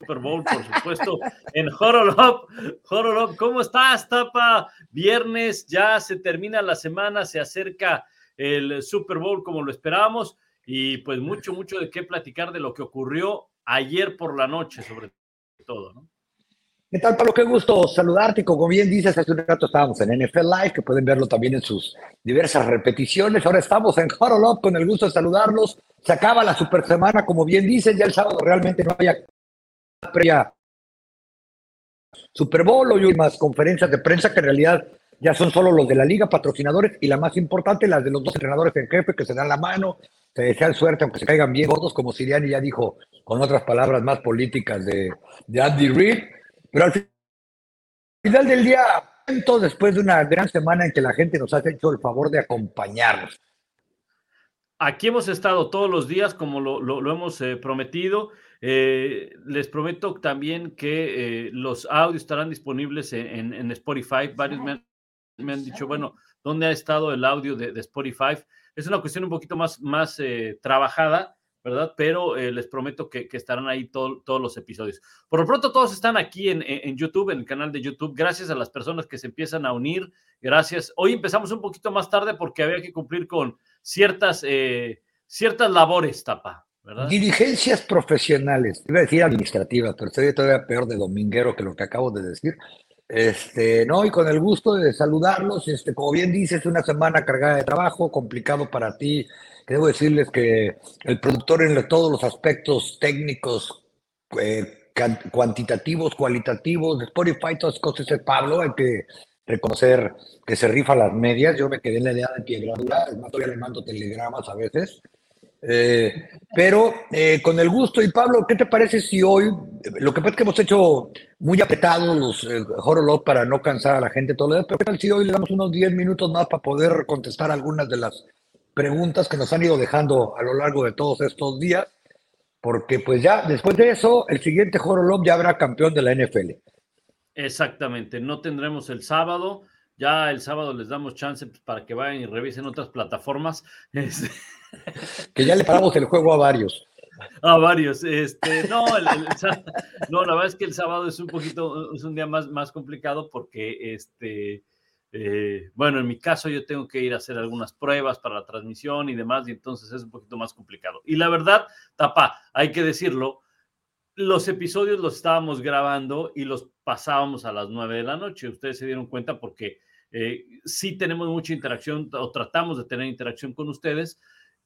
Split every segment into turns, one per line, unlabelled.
Super Bowl, por supuesto, en Horolop. Horolop, ¿cómo estás, Tapa? Viernes, ya se termina la semana, se acerca el Super Bowl como lo esperábamos y pues mucho, mucho de qué platicar de lo que ocurrió ayer por la noche, sobre todo, ¿no?
¿Qué tal, Pablo? Qué gusto saludarte. Como bien dices, hace un rato estábamos en NFL Live, que pueden verlo también en sus diversas repeticiones. Ahora estamos en Horolop con el gusto de saludarlos. Se acaba la super semana, como bien dices, ya el sábado realmente no había previa Super Bowl y más conferencias de prensa que en realidad ya son solo los de la liga, patrocinadores, y la más importante, las de los dos entrenadores en jefe que se dan la mano, se desean suerte, aunque se caigan bien todos, como Siriani ya dijo, con otras palabras más políticas de, de Andy Reid. Pero al final del día, después de una gran semana en que la gente nos ha hecho el favor de acompañarnos.
Aquí hemos estado todos los días, como lo, lo, hemos eh, prometido. Eh, les prometo también que eh, los audios estarán disponibles en, Spotify. Varios me han, dicho, bueno, ¿dónde ha estado el audio de, Spotify? Es una cuestión un poquito más, más eh, trabajada, ¿verdad? Pero les prometo que, estarán ahí todos los episodios. Por lo pronto, todos están aquí en, en, YouTube, en el canal de YouTube. Gracias a las personas que se empiezan a unir. Gracias. Hoy empezamos un poquito más tarde porque había que cumplir con ciertas, ciertas labores, Tapa.
Dirigencias profesionales, iba a decir administrativas, pero estoy todavía peor de dominguero que lo que acabo de decir. Este, no, y con el gusto de saludarlos, este, como bien dices, una semana cargada de trabajo, complicado para ti. Debo decirles que el productor en todos los aspectos técnicos, eh, cuantitativos, cualitativos, de Spotify, todas las cosas es Pablo, hay que reconocer que se rifa las medias. Yo me quedé en la idea de piedradura, es más, todavía le mando telegramas a veces. Eh, pero eh, con el gusto, y Pablo, ¿qué te parece si hoy, lo que pasa es que hemos hecho muy apretados los eh, para no cansar a la gente todo lo demás, pero ¿qué tal si hoy le damos unos 10 minutos más para poder contestar algunas de las preguntas que nos han ido dejando a lo largo de todos estos días? Porque pues ya después de eso, el siguiente Horolop ya habrá campeón de la NFL.
Exactamente, no tendremos el sábado, ya el sábado les damos chance pues, para que vayan y revisen otras plataformas. Este,
que ya le paramos el juego a varios.
A varios. Este, no, no, la verdad es que el sábado es un poquito, es un día más, más complicado porque, este, eh, bueno, en mi caso yo tengo que ir a hacer algunas pruebas para la transmisión y demás, y entonces es un poquito más complicado. Y la verdad, tapa, hay que decirlo, los episodios los estábamos grabando y los pasábamos a las nueve de la noche. Ustedes se dieron cuenta porque eh, sí tenemos mucha interacción o tratamos de tener interacción con ustedes.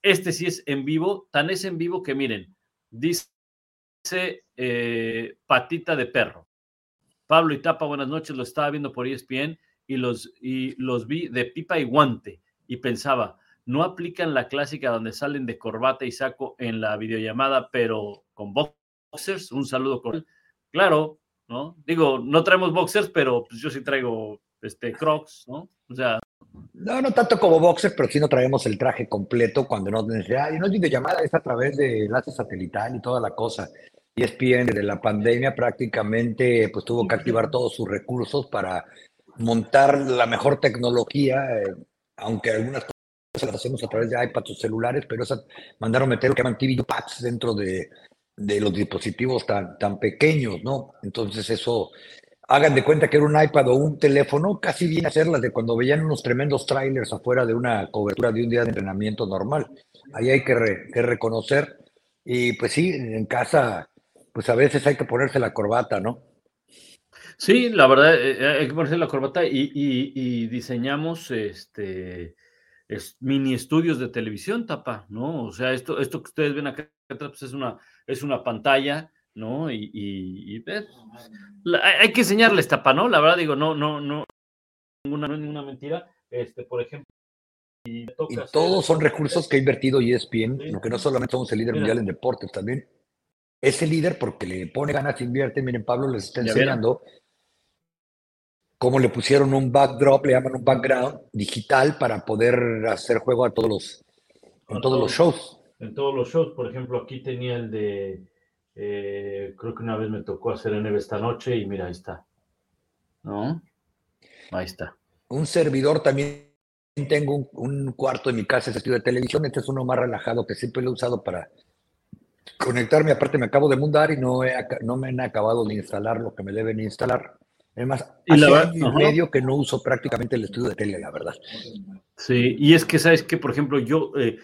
Este sí es en vivo, tan es en vivo que miren, dice eh, patita de perro. Pablo y Tapa, buenas noches, lo estaba viendo por ESPN y los, y los vi de pipa y guante y pensaba, no aplican la clásica donde salen de corbata y saco en la videollamada, pero con boxers, un saludo con... Claro, ¿no? Digo, no traemos boxers, pero pues yo sí traigo este, crocs, ¿no? O sea.
No, no tanto como boxer, pero sí no traemos el traje completo cuando no necesidad. Y no es videollamada, es a través de enlace satelital y toda la cosa. Y ESPN desde la pandemia prácticamente pues tuvo que activar todos sus recursos para montar la mejor tecnología, eh, aunque algunas cosas las hacemos a través de iPads o celulares, pero esas mandaron meter lo que llaman TV Pads dentro de, de los dispositivos tan, tan pequeños, ¿no? Entonces eso hagan de cuenta que era un iPad o un teléfono, casi viene a ser de cuando veían unos tremendos trailers afuera de una cobertura de un día de entrenamiento normal. Ahí hay que, reconocer. Y pues sí, en casa, pues a veces hay que ponerse la corbata, ¿no?
Sí, la verdad, eh, eh, hay que ponerse la corbata y, diseñamos este mini estudios de televisión, tapa, ¿no? O sea, esto, esto que ustedes ven acá pues es una, es una pantalla ¿no? Y, y, hay que enseñarles tapa, ¿no? La verdad digo, no, no, no, ninguna, no es ninguna mentira. Este, por ejemplo,
y, todos son recursos que ha invertido ESPN, lo que no solamente somos el líder mundial en deportes, también es el líder porque le pone ganas, invierte. Miren, Pablo les está enseñando cómo le pusieron un backdrop, le llaman un background digital para poder hacer juego a todos los, en todos los shows.
En todos los shows, por ejemplo, aquí tenía el de, eh, creo que una vez me tocó hacer en esta noche y mira, ahí está. ¿No? Ahí está.
Un servidor también tengo un, cuarto en mi casa, es estudio de televisión. Este es uno más relajado que siempre lo he usado para conectarme. Aparte, me acabo de mudar y no, no me han acabado de instalar lo que me deben instalar. Además, hace año y medio que no uso prácticamente el estudio de tele, la verdad.
Sí, y es que, ¿sabes que Por ejemplo, yo eh,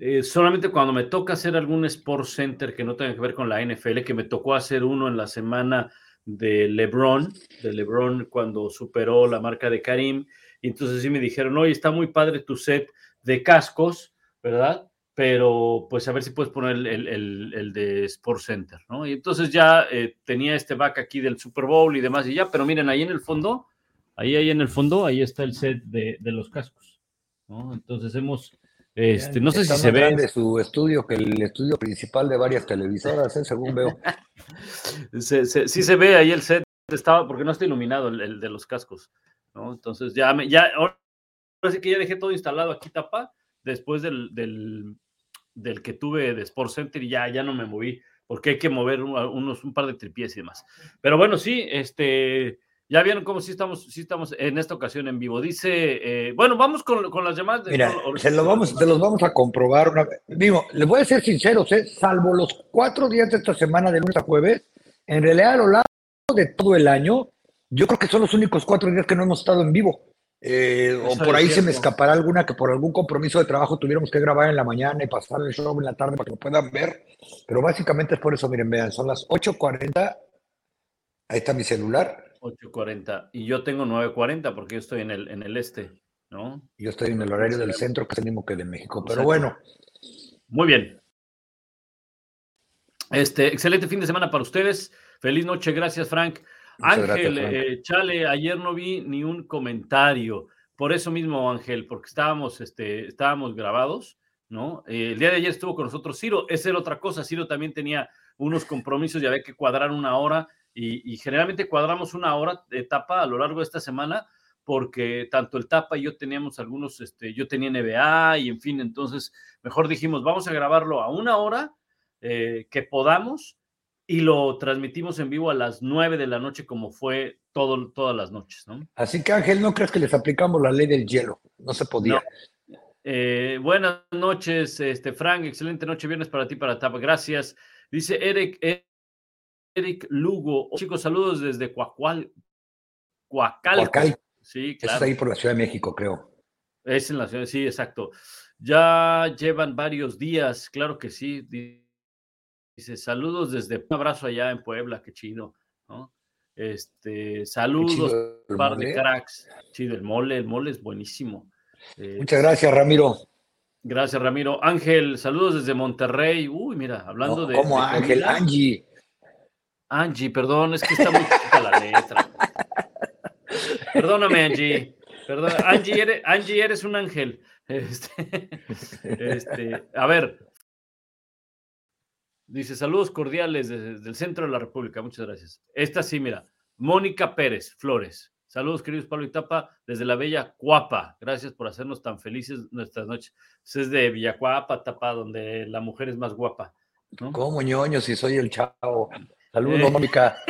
eh, solamente cuando me toca hacer algún Sport Center que no tenga que ver con la NFL, que me tocó hacer uno en la semana de LeBron, de LeBron cuando superó la marca de Karim, y entonces sí me dijeron, oye, está muy padre tu set de cascos, ¿verdad? Pero pues a ver si puedes poner el, de Sport Center, ¿no? Y entonces ya eh, tenía este back aquí del Super Bowl y demás y ya, pero miren, ahí en el fondo, ahí, ahí en el fondo, ahí está el set de, los cascos, ¿no? Entonces hemos... Este, no sé si se ve.
de su estudio que el estudio principal de varias televisoras, ¿eh? según veo.
sí se ve ahí el set, estaba, porque no está iluminado el de los cascos. ¿no? Entonces ya, me, ya, ahora sí que ya dejé todo instalado aquí, tapa, después del, del, del, que tuve de Sport Center y ya, ya no me moví, porque hay que mover unos, un par de tripies y demás. Pero bueno, sí, este, ya vieron cómo sí estamos, sí estamos en esta ocasión en vivo. Dice, eh, bueno, vamos con, con, las llamadas. De,
Mira, se, lo vamos, se los vamos a comprobar. Una, digo, les voy a ser sinceros, ¿eh? salvo los cuatro días de esta semana, de lunes a jueves, en realidad a lo largo de todo el año, yo creo que son los únicos cuatro días que no hemos estado en vivo. Eh, o por ahí se me escapará alguna que por algún compromiso de trabajo tuviéramos que grabar en la mañana y pasar el show en la tarde para que lo puedan ver. Pero básicamente es por eso, miren, vean, son las 8.40. Ahí está mi celular.
8.40. Y yo tengo 9.40 porque yo estoy en el, en el este, ¿no?
Yo estoy en el horario del centro, que es el mismo que de México. Pero bueno.
Muy bien. Este, excelente fin de semana para ustedes. Feliz noche. Gracias, Frank. Ángel, eh, Chale, ayer no vi ni un comentario. Por eso mismo, Ángel, porque estábamos, este, estábamos grabados, ¿no? Eh, el día de ayer estuvo con nosotros Ciro. Esa era otra cosa. Ciro también tenía unos compromisos y había que cuadrar una hora. Y, generalmente cuadramos una hora de etapa a lo largo de esta semana porque tanto el Tapa y yo teníamos algunos, este, yo tenía NBA y en fin, entonces mejor dijimos, vamos a grabarlo a una hora eh, que podamos y lo transmitimos en vivo a las 9 de la noche como fue todo, todas las noches, ¿no?
Así que Ángel, ¿no crees que les aplicamos la ley del hielo? No se podía.
Eh, buenas noches, este Frank, excelente noche, viernes para ti, para Tapa, gracias. Dice Eric, Eric Lugo, chicos, saludos desde Coacual,
Coacalco. Sí, claro. Es ahí por la Ciudad de México, creo.
Es en la ciudad, sí, exacto. Ya llevan varios días, claro que sí Dice, saludos desde un abrazo allá en Puebla, qué chido, ¿no? Este, saludos, un par de cracks. Chido, el mole, el mole es buenísimo.
Muchas gracias, Ramiro.
Gracias, Ramiro. Ángel, saludos desde Monterrey. Uy, mira, hablando de.
¿Cómo Ángel? Angie.
Angie, perdón, es que está muy chiquita la letra. Perdóname, Angie. Perdón, Angie, eres, Angie, eres un ángel. Este, este, a ver, Dice, saludos cordiales desde, el centro de la República. Muchas gracias. Esta sí, mira. Mónica Pérez Flores. Saludos, queridos Pablo y Tapa, desde la bella Cuapa. Gracias por hacernos tan felices nuestras noches. Es de Villacuapa, Tapa, donde la mujer es más guapa.
¿Cómo ñoño si soy el chavo? Saludos, eh. Mónica.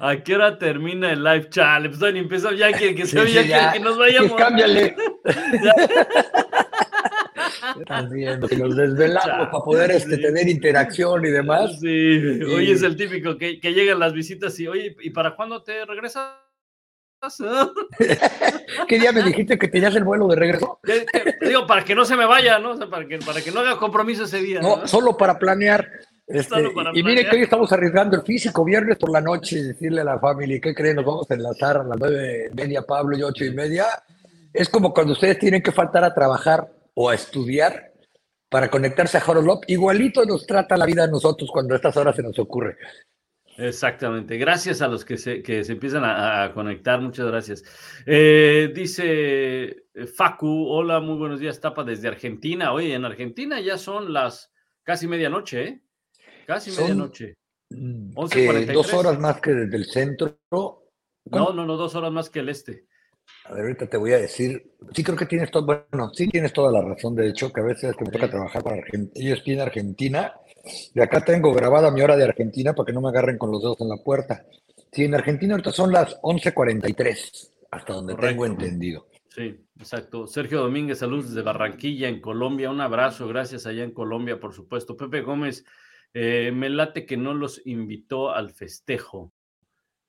¿A qué hora termina el live? Chale, pues empieza ya que, que, se ya, que, nos vayamos.
cámbiale. que nos desvelamos para poder este, tener interacción y demás.
Sí, hoy es el típico que, que, llegan las visitas y, oye, ¿y para cuándo te regresas?
¿Qué día me dijiste que tenías el vuelo de regreso?
Digo, para que no se me vaya, ¿no? para, que, para que no haga compromiso ese día.
No, solo para planear. Este, y mire que hoy estamos arriesgando el físico, viernes por la noche, y decirle a la familia, ¿qué creen? Nos vamos a enlazar a las nueve media, Pablo y ocho y media. Es como cuando ustedes tienen que faltar a trabajar o a estudiar para conectarse a Horolop. Igualito nos trata la vida a nosotros cuando a estas horas se nos ocurre.
Exactamente. Gracias a los que se, que se empiezan a, conectar. Muchas gracias. Eh, dice eh, Facu, hola, muy buenos días, Tapa, desde Argentina. Oye, en Argentina ya son las casi medianoche, ¿eh? Casi medianoche.
dos horas más que desde el centro.
No, no, no, dos horas más que el este.
A ver, ahorita te voy a decir, sí creo que tienes todo, bueno, sí tienes toda la razón, de hecho, que a veces que me toca trabajar para Argentina, ellos tienen Argentina, y acá tengo grabada mi hora de Argentina para que no me agarren con los dedos en la puerta. Sí, en Argentina ahorita son las 11.43, hasta donde tengo entendido.
Sí, exacto. Sergio Domínguez, saludos desde Barranquilla, en Colombia. Un abrazo, gracias allá en Colombia, por supuesto. Pepe Gómez, eh, me late que no los invitó al festejo.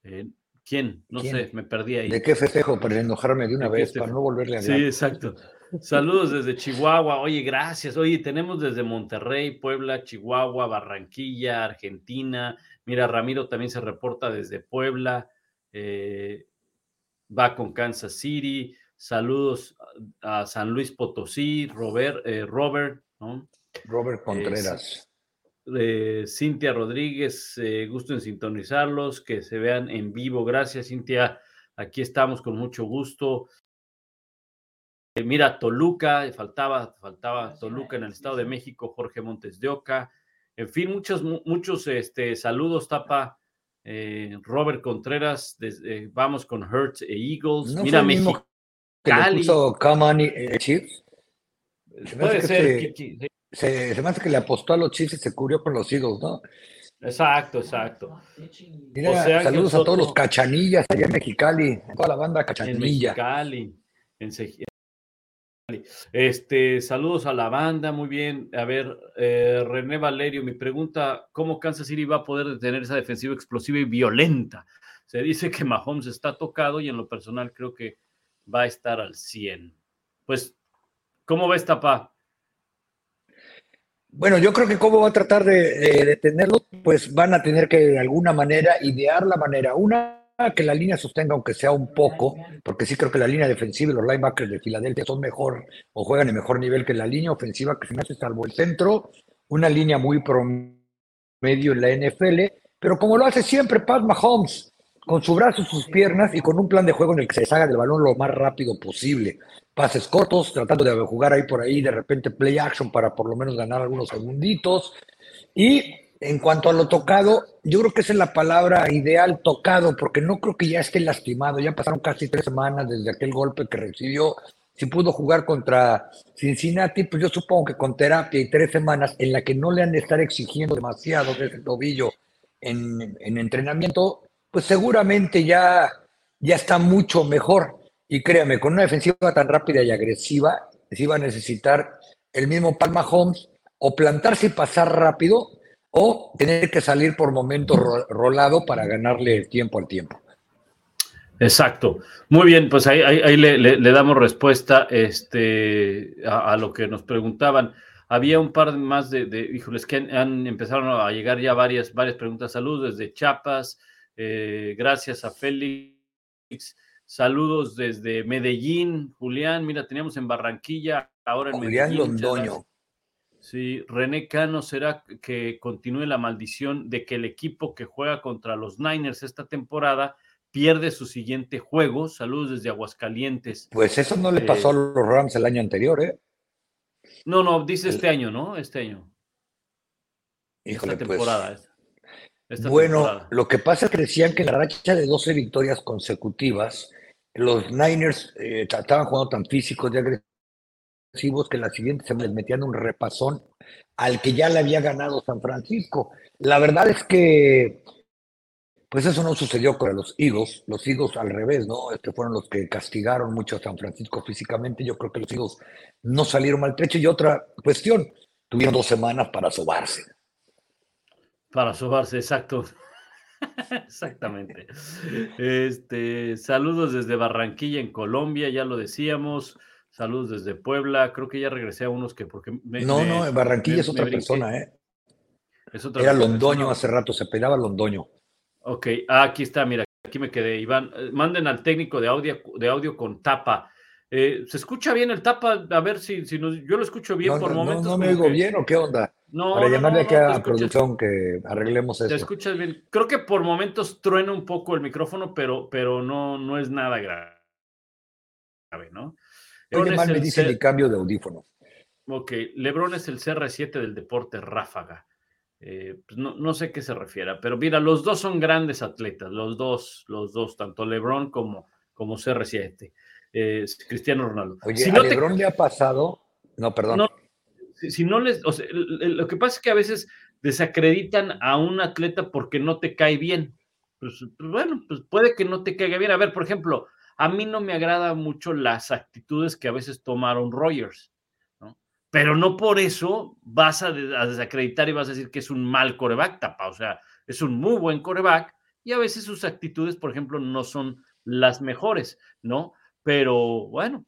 Eh, ¿Quién? No sé, me perdí ahí.
¿De qué festejo? Para enojarme de una vez, para no volverle a hablar.
Sí, exacto. Saludos desde Chihuahua. Oye, gracias. Oye, tenemos desde Monterrey, Puebla, Chihuahua, Barranquilla, Argentina. Mira, Ramiro también se reporta desde Puebla. Eh, va con Kansas City. Saludos a San Luis Potosí, Robert, eh, Robert, ¿no?
Robert Contreras.
Eh, Cintia Rodríguez, eh, gusto en sintonizarlos, que se vean en vivo. Gracias, Cintia. Aquí estamos con mucho gusto. Eh, mira, Toluca, faltaba, faltaba Toluca en el Estado de México, Jorge Montes de Oca. En fin, muchos, muchos este, saludos, Tapa. Robert Contreras, vamos con Hertz e Eagles. Mira, México.
Cali. Puede ser. Que, se, me hace que le apostó a los Chiefs y se cubrió con los Eagles, ¿no?
Exacto, exacto.
saludos a todos los cachanillas allá en Mexicali, toda la banda cachanilla. En
Mexicali, Este, saludos a la banda, muy bien. A ver, eh, René Valerio, mi pregunta, ¿cómo Kansas City va a poder detener esa defensiva explosiva y violenta? Se dice que Mahomes está tocado y en lo personal creo que va a estar al 100. Pues, ¿cómo ves, Tapa?
Bueno, yo creo que cómo va a tratar de, detenerlo, pues van a tener que de alguna manera idear la manera. Una, que la línea sostenga aunque sea un poco, porque sí creo que la línea defensiva y los linebackers de Filadelfia son mejor o juegan en mejor nivel que la línea ofensiva que se me hace salvo el centro, una línea muy promedio en la NFL, pero como lo hace siempre Pat Mahomes, con su brazo, sus piernas y con un plan de juego en el que se deshaga del balón lo más rápido posible pases cortos, tratando de jugar ahí por ahí, de repente play action para por lo menos ganar algunos segunditos. Y en cuanto a lo tocado, yo creo que esa es la palabra ideal, tocado, porque no creo que ya esté lastimado. Ya pasaron casi tres semanas desde aquel golpe que recibió. Si pudo jugar contra Cincinnati, pues yo supongo que con terapia y tres semanas en la que no le han de estar exigiendo demasiado de ese tobillo en, en entrenamiento, pues seguramente ya, ya está mucho mejor. Y créame, con una defensiva tan rápida y agresiva, se iba a necesitar el mismo Palma Holmes o plantarse y pasar rápido o tener que salir por momentos rolado para ganarle tiempo al tiempo.
Exacto. Muy bien, pues ahí, le, damos respuesta este, a, lo que nos preguntaban. Había un par más de, de híjoles, que han, empezado a llegar ya varias, varias preguntas. Saludos desde Chiapas. Eh, gracias a Félix. Saludos desde Medellín, Julián. Mira, teníamos en Barranquilla, ahora en
Medellín. Julián Londoño.
Sí, René Cano, ¿será que continúe la maldición de que el equipo que juega contra los Niners esta temporada pierde su siguiente juego? Saludos desde Aguascalientes.
Pues eso no le eh, pasó a los Rams el año anterior, ¿eh?
No, no, dice este año, ¿no? Este año.
esta pues, temporada. bueno, lo que pasa es que decían que la racha de 12 victorias consecutivas los Niners eh, estaban jugando tan físicos y agresivos que la siguiente se les metían un repasón al que ya le había ganado San Francisco. La verdad es que, pues eso no sucedió con los Eagles. Los Eagles al revés, ¿no? Este fueron los que castigaron mucho a San Francisco físicamente. Yo creo que los Eagles no salieron maltrechos. Y otra cuestión, tuvieron dos semanas para sobarse.
Para sobarse, exacto. Exactamente. Este, saludos desde Barranquilla, en Colombia, ya lo decíamos. Saludos desde Puebla. Creo que ya regresé a unos que porque
no, no, en Barranquilla es otra persona, ¿eh? Era Londoño hace rato, se pegaba Londoño.
Ok, ah, aquí está, mira, aquí me quedé. Iván, manden al técnico de audio, de audio con tapa. Eh, ¿Se escucha bien el tapa? A ver si, si yo lo escucho bien por momentos.
No, me oigo bien o qué onda. No, Para llamarle aquí a la producción que arreglemos eso.
Te escuchas bien. Creo que por momentos truena un poco el micrófono, pero, pero no, no es nada grave, ¿no?
Oye, mal me dice el cambio de audífono.
Ok, Lebron es el CR7 del deporte ráfaga. Eh, pues no, no, sé qué se refiere, pero mira, los dos son grandes atletas, los dos, los dos, tanto Lebron como, como CR7, eh, Cristiano Ronaldo.
Oye, si a Lebron le ha pasado, no, perdón.
si, no les, o sea, lo que pasa es que a veces desacreditan a un atleta porque no te cae bien. Pues, pues, bueno, pues puede que no te caiga bien. A ver, por ejemplo, a mí no me agrada mucho las actitudes que a veces tomaron Rogers pero no por eso vas a, desacreditar y vas a decir que es un mal coreback, tapa. O sea, es un muy buen coreback y a veces sus actitudes, por ejemplo, no son las mejores, ¿no? Pero bueno.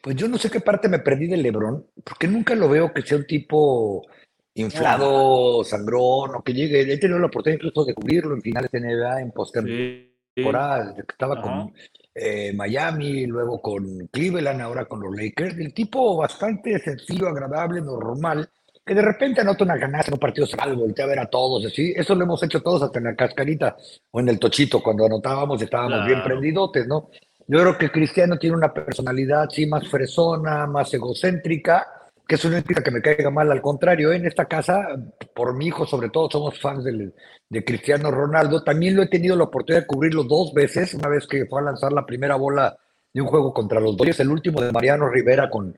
Pues yo no sé qué parte me perdí de Lebron, porque nunca lo veo que sea un tipo inflado, sangrón, o que llegue. He tenido la oportunidad incluso de cubrirlo en finales de NBA, en postemporada, que estaba con eh, Miami, luego con Cleveland, ahora con los Lakers. El tipo bastante sencillo, agradable, normal, que de repente anota una ganancia en un partido y voltea a ver a todos, así. Eso lo hemos hecho todos hasta en la cascarita o en el tochito, cuando anotábamos estábamos bien prendidotes, ¿no? Yo creo que Cristiano tiene una personalidad, sí, más fresona, más egocéntrica, que eso no implica que me caiga mal, al contrario, en esta casa, por mi hijo sobre todo, somos fans de Cristiano Ronaldo. También lo he tenido la oportunidad de cubrirlo dos veces, una vez que fue a lanzar la primera bola de un juego contra los Dodgers, el último de Mariano Rivera con,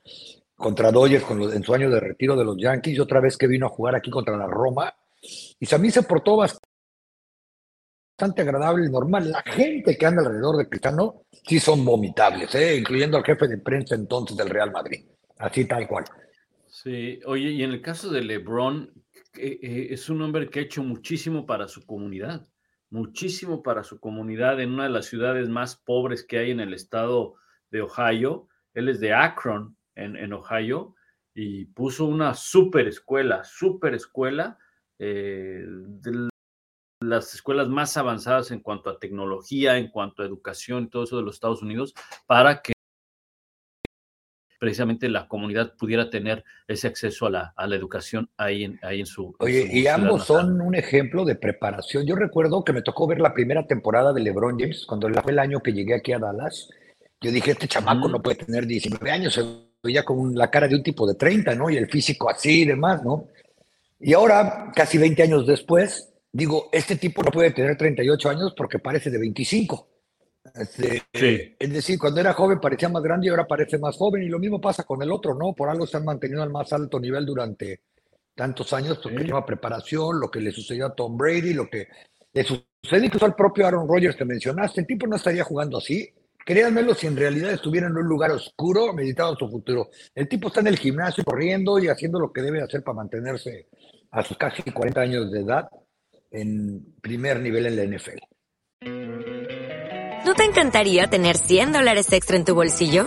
contra Dodgers con en su año de retiro de los Yankees, y otra vez que vino a jugar aquí contra la Roma. Y a mí se portó bastante agradable y normal. La gente que anda alrededor de Cristiano sí son vomitables, ¿eh? incluyendo al jefe de prensa entonces del Real Madrid. Así tal cual.
Sí, oye, y en el caso de LeBron, eh, es un hombre que ha hecho muchísimo para su comunidad, muchísimo para su comunidad en una de las ciudades más pobres que hay en el estado de Ohio. Él es de Akron, en, Ohio, y puso una super escuela, super escuela, eh, de las escuelas más avanzadas en cuanto a tecnología, en cuanto a educación todo eso de los Estados Unidos, para que precisamente la comunidad pudiera tener ese acceso a la, a la educación ahí en, ahí en su.
Oye, y ambos son un ejemplo de preparación. Yo recuerdo que me tocó ver la primera temporada de LeBron James, cuando fue el año que llegué aquí a Dallas. Yo dije, este chamaco no puede tener 19 años, veía con la cara de un tipo de 30, ¿no? Y el físico así y demás, ¿no? Y ahora, casi 20 años después, digo, este tipo no puede tener 38 años porque parece de 25. Este, es decir, cuando era joven parecía más grande y ahora parece más joven, y lo mismo pasa con el otro, ¿no? Por algo se han mantenido al más alto nivel durante tantos años, porque lleva preparación, lo que le sucedió a Tom Brady, lo que le sucede incluso al propio Aaron Rodgers que mencionaste, el tipo no estaría jugando así. Créanmelo, si en realidad estuviera en un lugar oscuro, meditando su futuro. El tipo está en el gimnasio corriendo y haciendo lo que debe hacer para mantenerse a sus casi 40 años de edad en primer nivel en la NFL.
¿No te encantaría tener 100 dólares extra en tu bolsillo?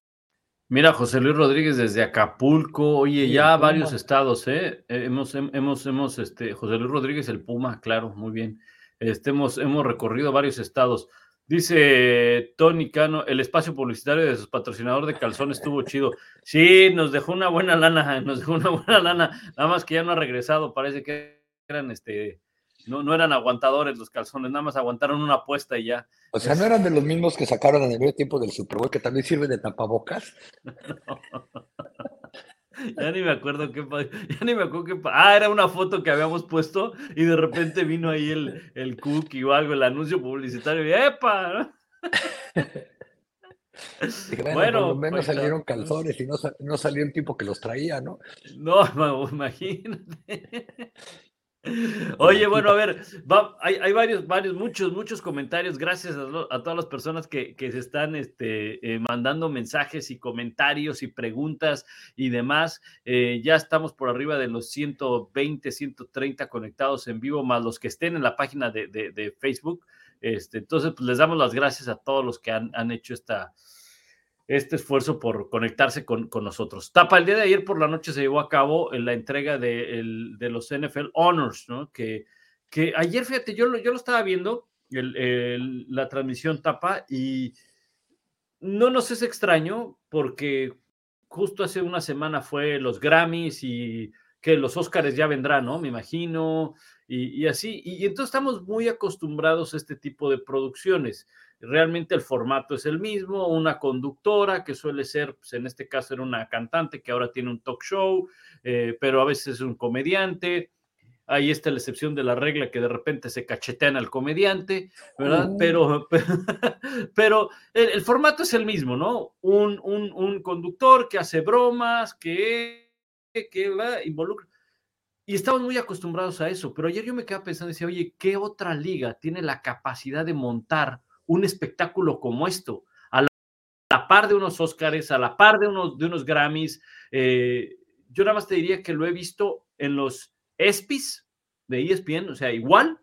Mira, José Luis Rodríguez desde Acapulco. Oye, ya varios estados, ¿eh? ¿eh? Hemos, hemos, hemos, este, José Luis Rodríguez, el Puma, claro, muy bien. Este, hemos, hemos recorrido varios estados. Dice Tony Cano, el espacio publicitario de su patrocinador de calzón estuvo chido. Sí, nos dejó una buena lana, nos dejó una buena lana, nada más que ya no ha regresado, parece que eran este no, no eran aguantadores los calzones, nada más aguantaron una apuesta y ya.
O sea, ¿no eran de los mismos que sacaron en el medio tiempo del Super Bowl que también sirven de tapabocas?
Ya ni me acuerdo qué ya ni me acuerdo qué Ah, era una foto que habíamos puesto y de repente vino ahí el, el cookie o algo, el anuncio publicitario y ¡epa!
bueno, por lo menos salieron calzones y no, no salió el tipo que los traía, ¿no?
No, imagínate. Oye, bueno, a ver, hay, varios, varios, muchos, muchos comentarios. Gracias a, todas las personas que, se están este, eh, mandando mensajes y comentarios y preguntas y demás. Eh, ya estamos por arriba de los 120, 130 conectados en vivo, más los que estén en la página de, Facebook. Este, entonces, pues les damos las gracias a todos los que han, han hecho esta, este esfuerzo por conectarse con, nosotros. Tapa, el día de ayer por la noche se llevó a cabo en la entrega de, los NFL Honors, ¿no? Que, que ayer, fíjate, yo lo, yo lo estaba viendo, la transmisión Tapa, y no nos es extraño porque justo hace una semana fue los Grammys y que los Óscares ya vendrán, ¿no? Me imagino, y, y así. Y, y, entonces estamos muy acostumbrados a este tipo de producciones. Realmente el formato es el mismo, una conductora que suele ser, pues en este caso era una cantante que ahora tiene un talk show, eh, pero a veces es un comediante. Ahí está la excepción de la regla que de repente se cachetean al comediante, ¿verdad? Pero, pero, el, formato es el mismo, ¿no? Un, un, un conductor que hace bromas, que, que involucra. Y estamos muy acostumbrados a eso, pero ayer yo me quedaba pensando, decía, oye, ¿qué otra liga tiene la capacidad de montar un espectáculo como esto, a la, par de unos Óscares, a la par de unos, de unos Grammys. Eh, yo nada más te diría que lo he visto en los ESPYs de ESPN, o sea, igual,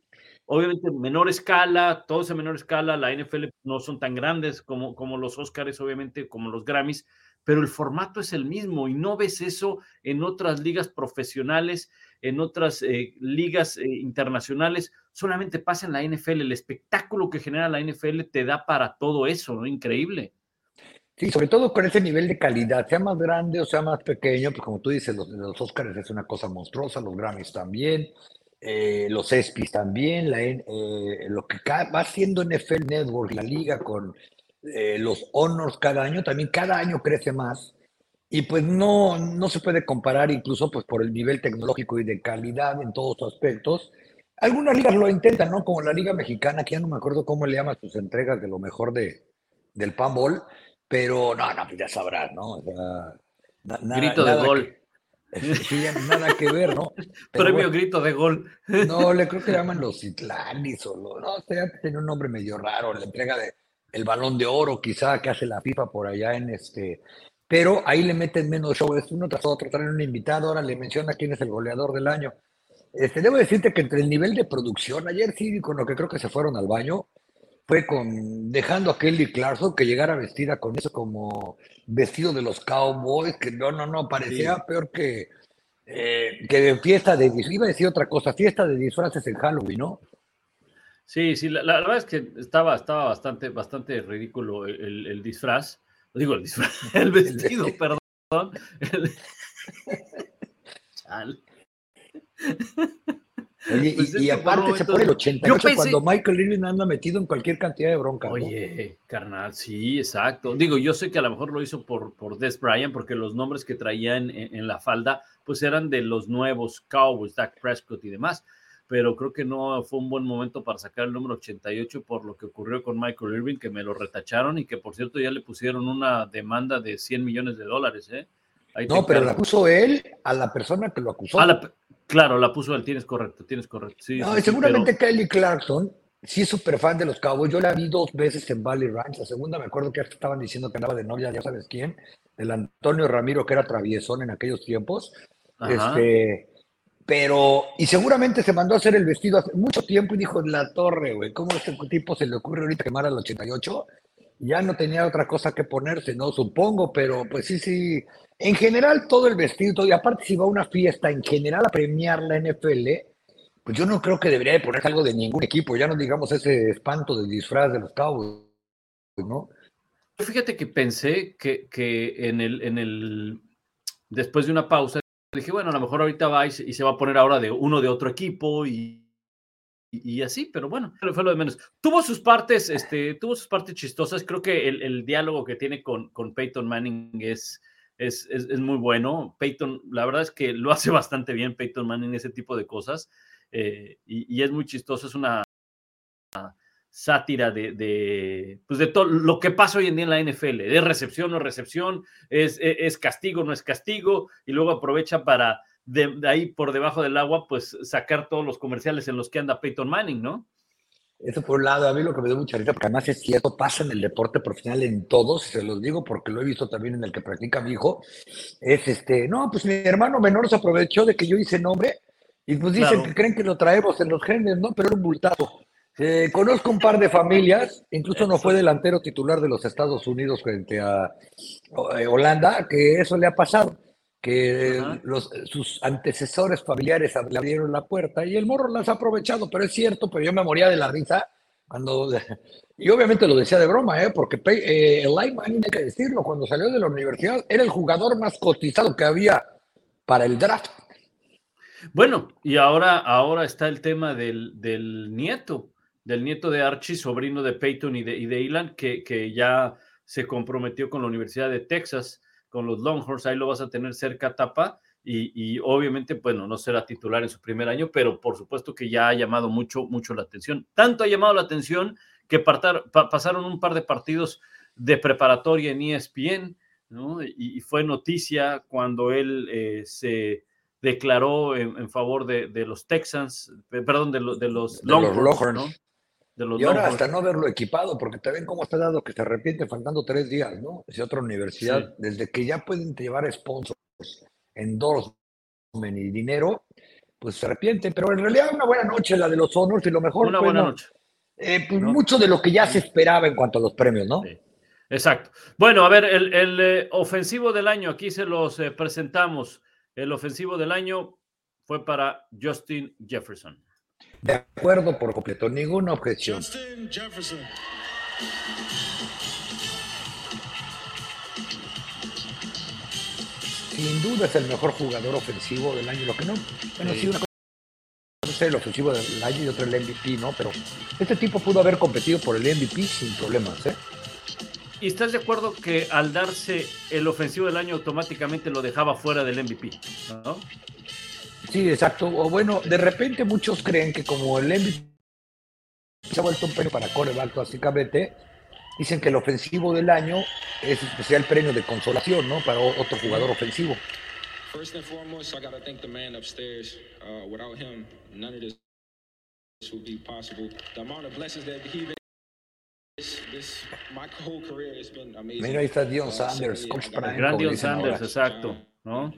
obviamente menor escala, todos a menor escala, la NFL no son tan grandes como, como los Óscares, obviamente, como los Grammys, pero el formato es el mismo y no ves eso en otras ligas profesionales, en otras eh, ligas eh, internacionales, solamente pasa en la NFL. El espectáculo que genera la NFL te da para todo eso, ¿no? Increíble.
Sí, sobre todo con ese nivel de calidad, sea más grande o sea más pequeño, pues como tú dices, los, los Oscars es una cosa monstruosa, los Grammys también, eh, los ESPYs también, la, lo que va haciendo NFL Network, la liga con eh, los honors cada año, también cada año crece más. Y pues no, no se puede comparar incluso pues por el nivel tecnológico y de calidad en todos los aspectos. Algunas ligas lo intentan, ¿no? Como la Liga Mexicana, que ya no me acuerdo cómo le llama sus entregas de lo mejor de, del panball, pero no, no, pues ya sabrás, ¿no?
grito de gol.
Sí, nada que ver, ¿no?
Premio grito de gol.
No, le creo que llaman los Citlanis o lo, no, tiene un nombre medio raro, la entrega de el balón de oro quizá que hace la FIFA por allá en este, pero ahí le meten menos show, es uno tras otro, traen un invitado, ahora le menciona quién es el goleador del año. Este, debo decirte que entre el nivel de producción, ayer sí, con lo que creo que se fueron al baño, fue con dejando a Kelly Clarkson que llegara vestida con eso como vestido de los Cowboys, que no, no, no, parecía peor que, eh, que de fiesta de, iba a decir otra cosa, fiesta de disfraces en Halloween, ¿no?
Sí, sí, la, verdad es que estaba, estaba bastante, bastante ridículo el, disfraz. Digo, el disfraz, el vestido, perdón.
Oye, pues y, aparte se pone el 88 cuando Michael Irving anda metido en cualquier cantidad de bronca.
Oye, carnal, sí, exacto. Digo, yo sé que a lo mejor lo hizo por, por Des Bryant, porque los nombres que traía en, en, la falda, pues eran de los nuevos Cowboys, Dak Prescott y demás pero creo que no fue un buen momento para sacar el número 88 por lo que ocurrió con Michael Irving, que me lo retacharon y que por cierto ya le pusieron una demanda de 100 millones de dólares. ¿eh?
no, pero la puso él a la persona que lo acusó.
Claro, la puso él, tienes correcto, tienes correcto. Sí,
no, seguramente Kelly Clarkson sí es súper fan de los Cowboys. Yo la vi dos veces en Valley Ranch. La segunda me acuerdo que estaban diciendo que andaba de novia, ya sabes quién, el Antonio Ramiro, que era traviesón en aquellos tiempos. Este, pero, y seguramente se mandó a hacer el vestido hace mucho tiempo y dijo, la torre, güey, ¿cómo a este tipo se le ocurre ahorita quemar al 88? Ya no tenía otra cosa que ponerse, ¿no? Supongo, pero pues sí, sí. En general, todo el vestido, y aparte si va a una fiesta, en general a premiar la NFL, pues yo no creo que debería de ponerse algo de ningún equipo, ya no digamos ese espanto de disfraz de los Cowboys, ¿no?
Fíjate que pensé que, que en el, en el, después de una pausa, dije, bueno, a lo mejor ahorita va y se, va a poner ahora de uno de otro equipo y, y, así, pero bueno, fue lo de menos. Tuvo sus partes, este, tuvo sus partes chistosas. Creo que el, diálogo que tiene con, con Peyton Manning es, es, es, muy bueno. Peyton, la verdad es que lo hace bastante bien Peyton Manning ese tipo de cosas eh, y, y, es muy chistoso. Es una sátira de, pues de todo lo que pasa hoy en día en la NFL, es recepción o no recepción, es, es, castigo o no es castigo, y luego aprovecha para de, ahí por debajo del agua, pues sacar todos los comerciales en los que anda Peyton Manning, ¿no?
Eso por un lado, a mí lo que me da mucha risa, porque además es cierto, pasa en el deporte profesional en todos, se los digo porque lo he visto también en el que practica mi hijo, es este, no, pues mi hermano menor se aprovechó de que yo hice nombre y pues dicen que creen que lo traemos en los genes, ¿no? Pero era un bultazo. Eh, conozco un par de familias, incluso no fue delantero titular de los Estados Unidos frente a eh, Holanda, que eso le ha pasado que los, sus antecesores familiares le abrieron la puerta y el morro las ha aprovechado, pero es cierto, pero yo me moría de la risa cuando, y obviamente lo decía de broma, ¿eh? porque eh, Eli Manning, hay que decirlo, cuando salió de la universidad era el jugador más cotizado que había para el draft.
Bueno, y ahora, ahora está el tema del, del nieto, del nieto de Archie, sobrino de Peyton y de, y de Elan, que, que ya se comprometió con la Universidad de Texas con los Longhorns, ahí lo vas a tener cerca tapa y, obviamente, bueno, no será titular en su primer año, pero por supuesto que ya ha llamado mucho, mucho la atención. Tanto ha llamado la atención que pasaron un par de partidos de preparatoria en ESPN, ¿no? Y, fue noticia cuando él eh, se declaró en, favor de, los Texans, perdón, de, de los Longhorns, ¿no?
Y ahora hasta no verlo equipado, porque te ven cómo está dado que se arrepiente faltando tres días, ¿no? Es otra universidad, desde que ya pueden llevar sponsors, endorsement y dinero, pues se arrepienten, pero en realidad una buena noche la de los honors y lo mejor.
Una buena noche.
Eh, pues mucho de lo que ya se esperaba en cuanto a los premios, ¿no?
Exacto. Bueno, a ver, el, eh, ofensivo del año, aquí se los eh, presentamos. El ofensivo del año fue para Justin Jefferson.
De acuerdo por completo, ninguna objeción. Sin duda es el mejor jugador ofensivo del año, lo que no. Bueno, sí, una cosa es el ofensivo del año y otra el MVP, ¿no? Pero este tipo pudo haber competido por el MVP sin problemas, ¿eh?
¿Y estás de acuerdo que al darse el ofensivo del año automáticamente lo dejaba fuera del MVP? ¿no?
Sí, exacto. O bueno, de repente muchos creen que como el MVP se ha vuelto un premio para coreback, básicamente, dicen que el ofensivo del año es especial premio de consolación, ¿no? Para otro jugador ofensivo. First and foremost, I gotta thank the man upstairs. Uh, without him, none of this would be possible. The amount of blessings that he This, my whole career has been amazing. Mira, ahí está Dion uh, Sanders, coach
Gran Dion Sanders, exacto, ¿no?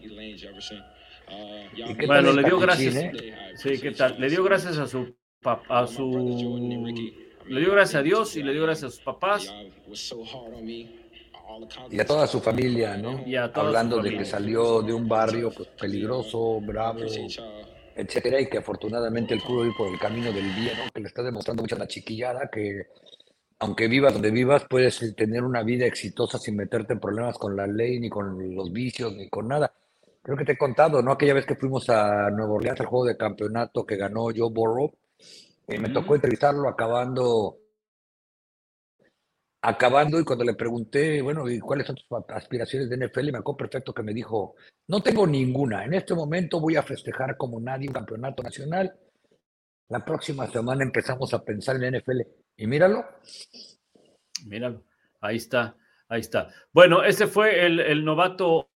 Bueno, le dio gracias. Sí, ¿qué tal? Le dio gracias a su a su le dio gracias a Dios y le dio gracias a sus papás.
Y a toda su familia, ¿no? Hablando de que salió de un barrio pues, peligroso, bravo, etcétera, y que afortunadamente él pudo ir por el camino del bien, ¿no? Que le está demostrando mucho a la chiquillada que aunque vivas donde vivas, puedes tener una vida exitosa sin meterte en problemas con la ley, ni con los vicios, ni con nada creo que te he contado, ¿no? Aquella vez que fuimos a Nueva Orleans al juego de campeonato que ganó Joe Burrow, eh, me tocó entrevistarlo acabando, acabando y cuando le pregunté, bueno, ¿y cuáles son tus aspiraciones de NFL? Me acuerdo perfecto que me dijo, no tengo ninguna, en este momento voy a festejar como nadie un campeonato nacional. La próxima semana empezamos a pensar en NFL. Y míralo.
Míralo, ahí está, ahí está. Bueno, ese fue el, el novato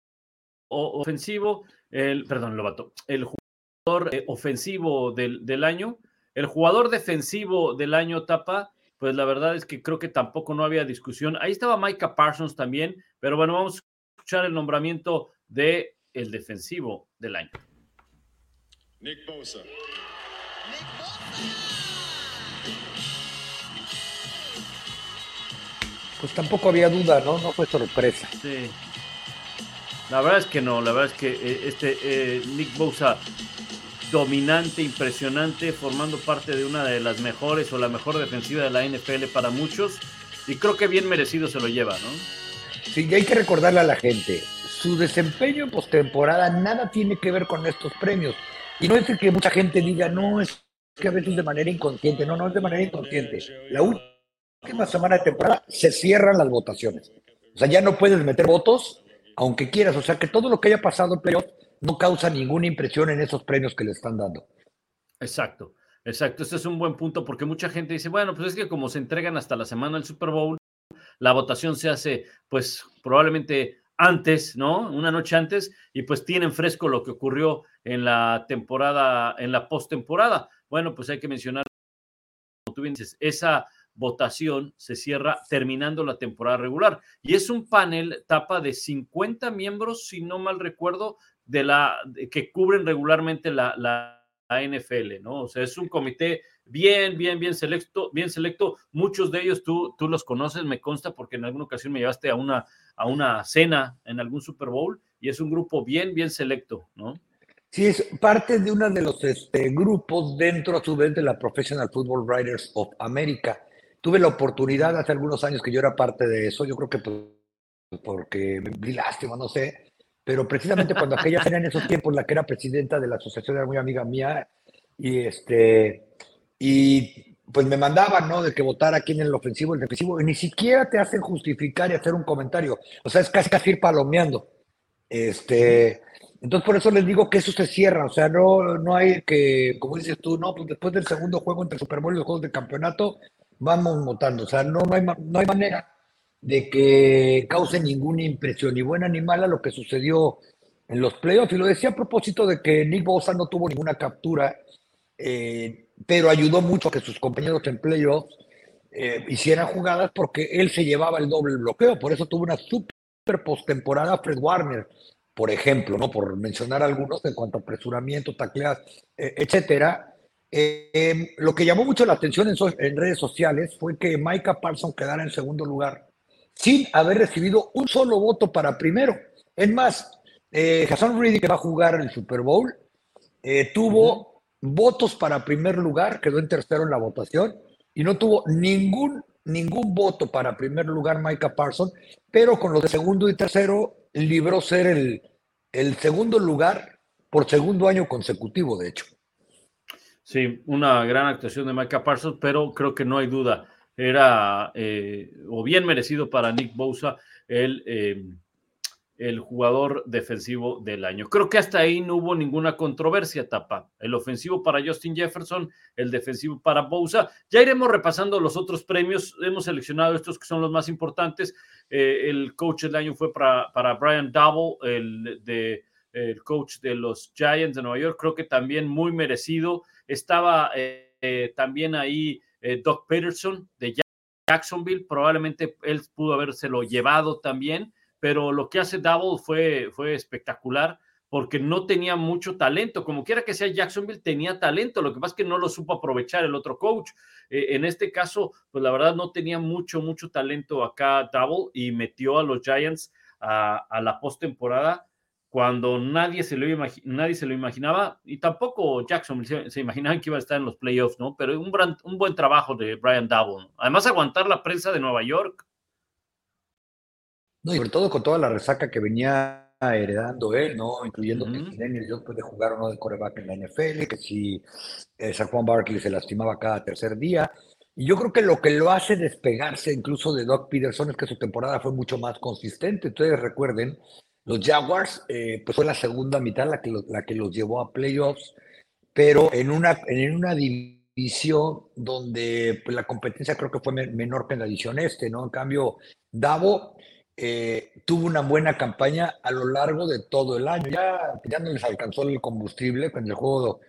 ofensivo, el, perdón, Lobato, el jugador eh, ofensivo del, del, año, el jugador defensivo del año tapa, pues la verdad es que creo que tampoco no había discusión. Ahí estaba Micah Parsons también, pero bueno, vamos a escuchar el nombramiento de el defensivo del año. Nick Bosa.
Pues tampoco había duda, ¿no? No fue sorpresa.
Sí. La verdad es que no, la verdad es que eh, este eh, Nick Bosa dominante, impresionante, formando parte de una de las mejores o la mejor defensiva de la NFL para muchos y creo que bien merecido se lo lleva, ¿no?
Sí, y hay que recordarle a la gente, su desempeño postemporada nada tiene que ver con estos premios. Y no es que mucha gente diga, no, es que a veces de manera inconsciente, no, no es de manera inconsciente. La última semana de temporada se cierran las votaciones. O sea, ya no puedes meter votos aunque quieras. O sea, que todo lo que haya pasado en playoff no causa ninguna impresión en esos premios que le están dando.
Exacto. Exacto, ese es un buen punto porque mucha gente dice, bueno, pues es que como se entregan hasta la semana del Super Bowl, la votación se hace pues probablemente antes, ¿no? Una noche antes y pues tienen fresco lo que ocurrió en la temporada, en la postemporada. Bueno, pues hay que mencionar, como tú dices, esa votación se cierra terminando la temporada regular y es un panel tapa de 50 miembros, si no mal recuerdo, de la que cubren regularmente la, la NFL, ¿no? O sea, es un comité bien, bien, bien selecto, bien selecto. Muchos de ellos tú, tú los conoces, me consta, porque en alguna ocasión me llevaste a una, a una cena en algún Super Bowl y es un grupo bien, bien selecto, ¿no?
Sí, es parte de uno de los este, grupos dentro, a su vez, de la Professional Football Writers of America. Tuve la oportunidad hace algunos años que yo era parte de eso, yo creo que porque me vi lástima, no sé, pero precisamente cuando aquella era en esos tiempos la que era presidenta de la asociación era muy amiga mía y este y pues me mandaban, ¿no? De que votara quién en el ofensivo, el defensivo, y ni siquiera te hacen justificar y hacer un comentario. O sea, es casi casi ir palomeando. Este, entonces por eso les digo que eso se cierra, o sea, no, no hay que, como dices tú, no, pues después del segundo juego entre Super Bowl y los juegos de campeonato, vamos votando, o sea, no, no, hay, no hay manera de que cause ninguna impresión, ni buena ni mala, lo que sucedió en los playoffs. Y lo decía a propósito de que Nick Bosa no tuvo ninguna captura, eh, pero ayudó mucho a que sus compañeros en playoffs eh, hicieran jugadas porque él se llevaba el doble bloqueo. Por eso tuvo una super postemporada Fred Warner, por ejemplo, ¿no? por mencionar algunos en cuanto a apresuramiento, tacleas, eh, etcétera. Lo que llamó mucho la atención en, en redes sociales fue que Micah Parsons quedara en segundo lugar sin haber recibido un solo voto para primero. Es más, eh, Hassan Reedy, que va a jugar el Super Bowl, eh, tuvo votos para primer lugar, quedó en tercero en la votación, y no tuvo ningún, ningún voto para primer lugar Micah Parsons, pero con los de segundo y tercero libró ser el, el segundo lugar por segundo año consecutivo, de hecho.
Sí, una gran actuación de Micah Parsons, pero creo que no hay duda era eh, o bien merecido para Nick Bosa el, eh, el jugador defensivo del año. Creo que hasta ahí no hubo ninguna controversia, Tapa. El ofensivo para Justin Jefferson, el defensivo para Bosa. Ya iremos repasando los otros premios. Hemos seleccionado estos que son los más importantes. Eh, el coach del año fue para, para Brian Double, el, de, el coach de los Giants de Nueva York. Creo que también muy merecido. Estaba también ahí eh, Doc Peterson de Jacksonville, probablemente él pudo habérselo llevado también, pero lo que hace Double fue, fue espectacular porque no tenía mucho talento. Como quiera que sea Jacksonville, tenía talento. Lo que pasa es que no lo supo aprovechar el otro coach. Eh, en este caso, pues la verdad no tenía mucho, mucho talento acá Double y metió a los Giants a, a la postemporada cuando nadie se, lo nadie se lo imaginaba y tampoco Jackson se, imaginaba que iba a estar en los playoffs, ¿no? Pero un, un buen trabajo de Brian Double. Además, aguantar la prensa de Nueva York.
No, y sobre todo con toda la resaca que venía heredando él, ¿no? Incluyendo que si Daniel Jones puede jugar o no de coreback en la NFL, que si eh, Saquon Barkley se lastimaba cada tercer día. Y yo creo que lo que lo hace despegarse incluso de Doc Peterson es que su temporada fue mucho más consistente. Ustedes recuerden los Jaguars, eh, pues fue la segunda mitad la que, los, la que los llevó a playoffs, pero en una, en una división donde pues, la competencia creo que fue menor que en la división este, ¿no? En cambio, Davo eh, tuvo una buena campaña a lo largo de todo el año. Ya, ya no les alcanzó el combustible con el juego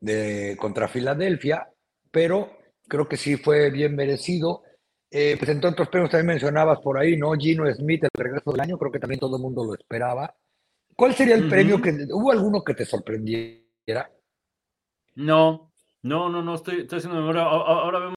de, contra Filadelfia, pero creo que sí fue bien merecido. Eh, pues entre otros premios también mencionabas por ahí, ¿no? Gino Smith, el regreso del año, creo que también todo el mundo lo esperaba. ¿Cuál sería el premio que... ¿Hubo alguno que te sorprendiera?
No, no, no, no, estoy, estoy haciendo memoria. Ahora, vemos,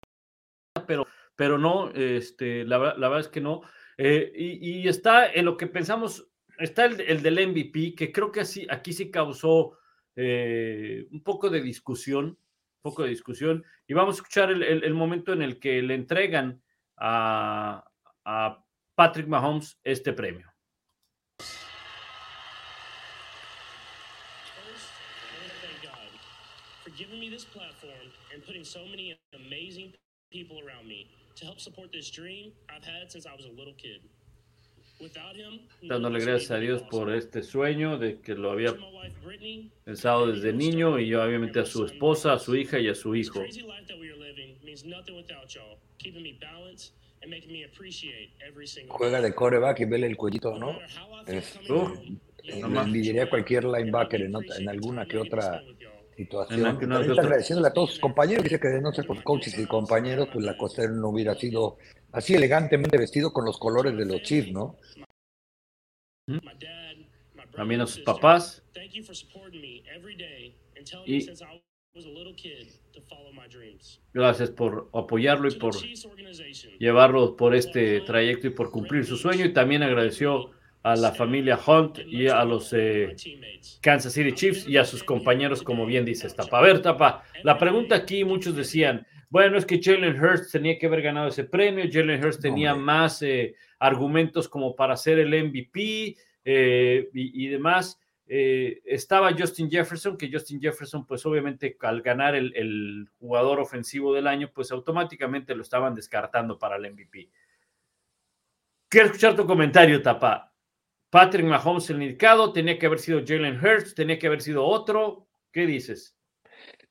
pero, pero no, este, la, la verdad es que no. Eh, y, está en lo que pensamos, está el, el, del MVP, que creo que así, aquí sí causó eh, un poco de discusión, un poco de discusión, y vamos a escuchar el, el, el momento en el que le entregan a, a Patrick Mahomes este premio. giving me this platform and putting so many amazing people around me to help support this dream I've had since I was a little kid. Dándole gracias a Dios por este sueño de que lo había pensado desde niño y obviamente a su esposa, a su hija y a su hijo.
Juega de coreback y vele el cuellito, ¿no? Es, envidiaría cualquier linebacker en, en, alguna que otra situación. agradeciéndole a todos sus compañeros. Dice que de no ser por coaches y compañeros, pues la cosa no hubiera sido así elegantemente vestido con los colores de los Chiefs, ¿no?
También a sus papás. Y gracias por apoyarlo y por llevarlo por este trayecto y por cumplir su sueño. Y también agradeció a la familia Hunt y a los eh, Kansas City Chiefs y a sus compañeros, como bien dice Tapa. A ver, Tapa, la pregunta aquí, muchos decían, bueno, es que Jalen Hurts tenía que haber ganado ese premio, Jalen Hurts tenía más eh, argumentos como para ser el MVP eh, y, demás. estaba Justin Jefferson, que Justin Jefferson, pues obviamente al ganar el, el jugador ofensivo del año, pues automáticamente lo estaban descartando para el MVP. Quiero escuchar tu comentario, Tapa. Patrick Mahomes el indicado, tenía que haber sido Jalen Hurts, tenía que haber sido otro. ¿Qué dices?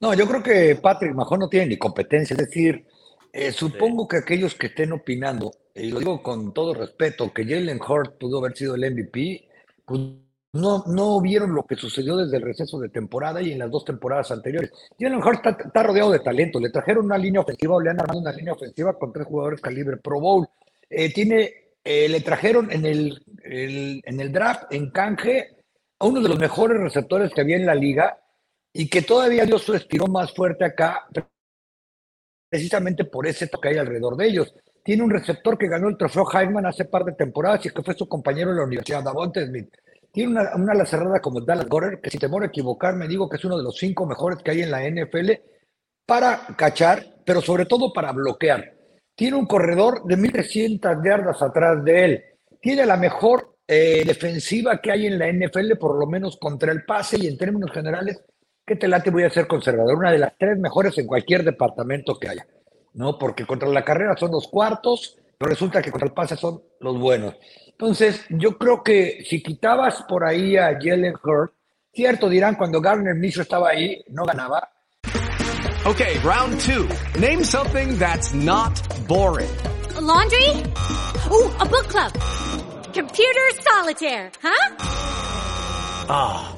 No, yo creo que Patrick Mahomes no tiene ni competencia. Es decir, eh, supongo que aquellos que estén opinando, y lo digo con todo respeto, que Jalen Hurts pudo haber sido el MVP, pues no, no vieron lo que sucedió desde el receso de temporada y en las dos temporadas anteriores. Jalen Hurts está, rodeado de talento. Le trajeron una línea ofensiva o le han armado una línea ofensiva con tres jugadores calibre Pro Bowl. Eh, tiene eh, le trajeron en el, en el draft, en canje, a uno de los mejores receptores que había en la liga y que todavía dio su estirón más fuerte acá, precisamente por ese toque hay alrededor de ellos. Tiene un receptor que ganó el trofeo Heisman hace par de temporadas y que fue su compañero en la universidad, Davonte Smith. Tiene una, una la cerrada como Dallas Gorer, que si temor a equivocarme, digo que es uno de los cinco mejores que hay en la NFL para cachar, pero sobre todo para bloquear tiene un corredor de 1.300 yardas atrás de él. Tiene la mejor eh, defensiva que hay en la NFL, por lo menos contra el pase y en términos generales, ¿qué te late? Voy a ser conservador. Una de las tres mejores en cualquier departamento que haya, ¿no? Porque contra la carrera son los cuartos, pero resulta que contra el pase son los buenos. Entonces, yo creo que si quitabas por ahí a Jalen Hurt, cierto, dirán, cuando Garner Minshew estaba ahí, no ganaba,
Okay, round two. Name something that's not boring.
A laundry? Ooh, a book club. Computer solitaire, huh?
Ah, oh,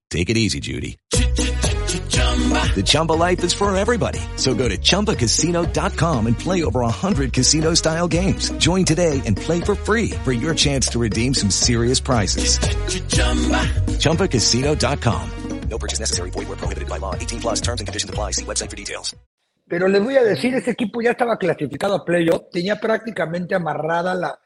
Take it easy, Judy. The Chumba life is for everybody. So go to ChumbaCasino.com and play over 100 casino style games. Join today and play for free for your chance to redeem some serious prizes. ChumbaCasino.com.
No purchase necessary. Void where prohibited by law. 18 plus terms and conditions apply. See website for details.
Pero les voy a decir, ese equipo ya estaba clasificado a playoff. Tenía prácticamente amarrada la,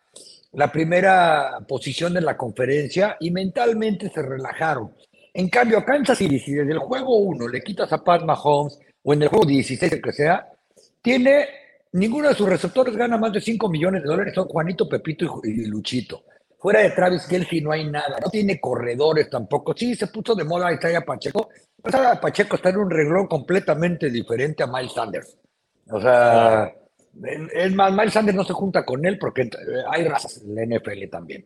la primera posición en la conferencia y mentalmente se relajaron. En cambio, a Kansas City, si desde el juego 1 le quitas a Pat Mahomes o en el juego 16, el que sea, tiene ninguno de sus receptores gana más de 5 millones de dólares, son Juanito, Pepito y, Luchito. Fuera de Travis Kelsey no hay nada, no tiene corredores tampoco. Sí, se puso de moda Isaiah Pacheco, pero Pacheco está en un reglón completamente diferente a Miles Sanders. O sea, es más, Miles Sanders no se junta con él porque hay razas en la NFL también.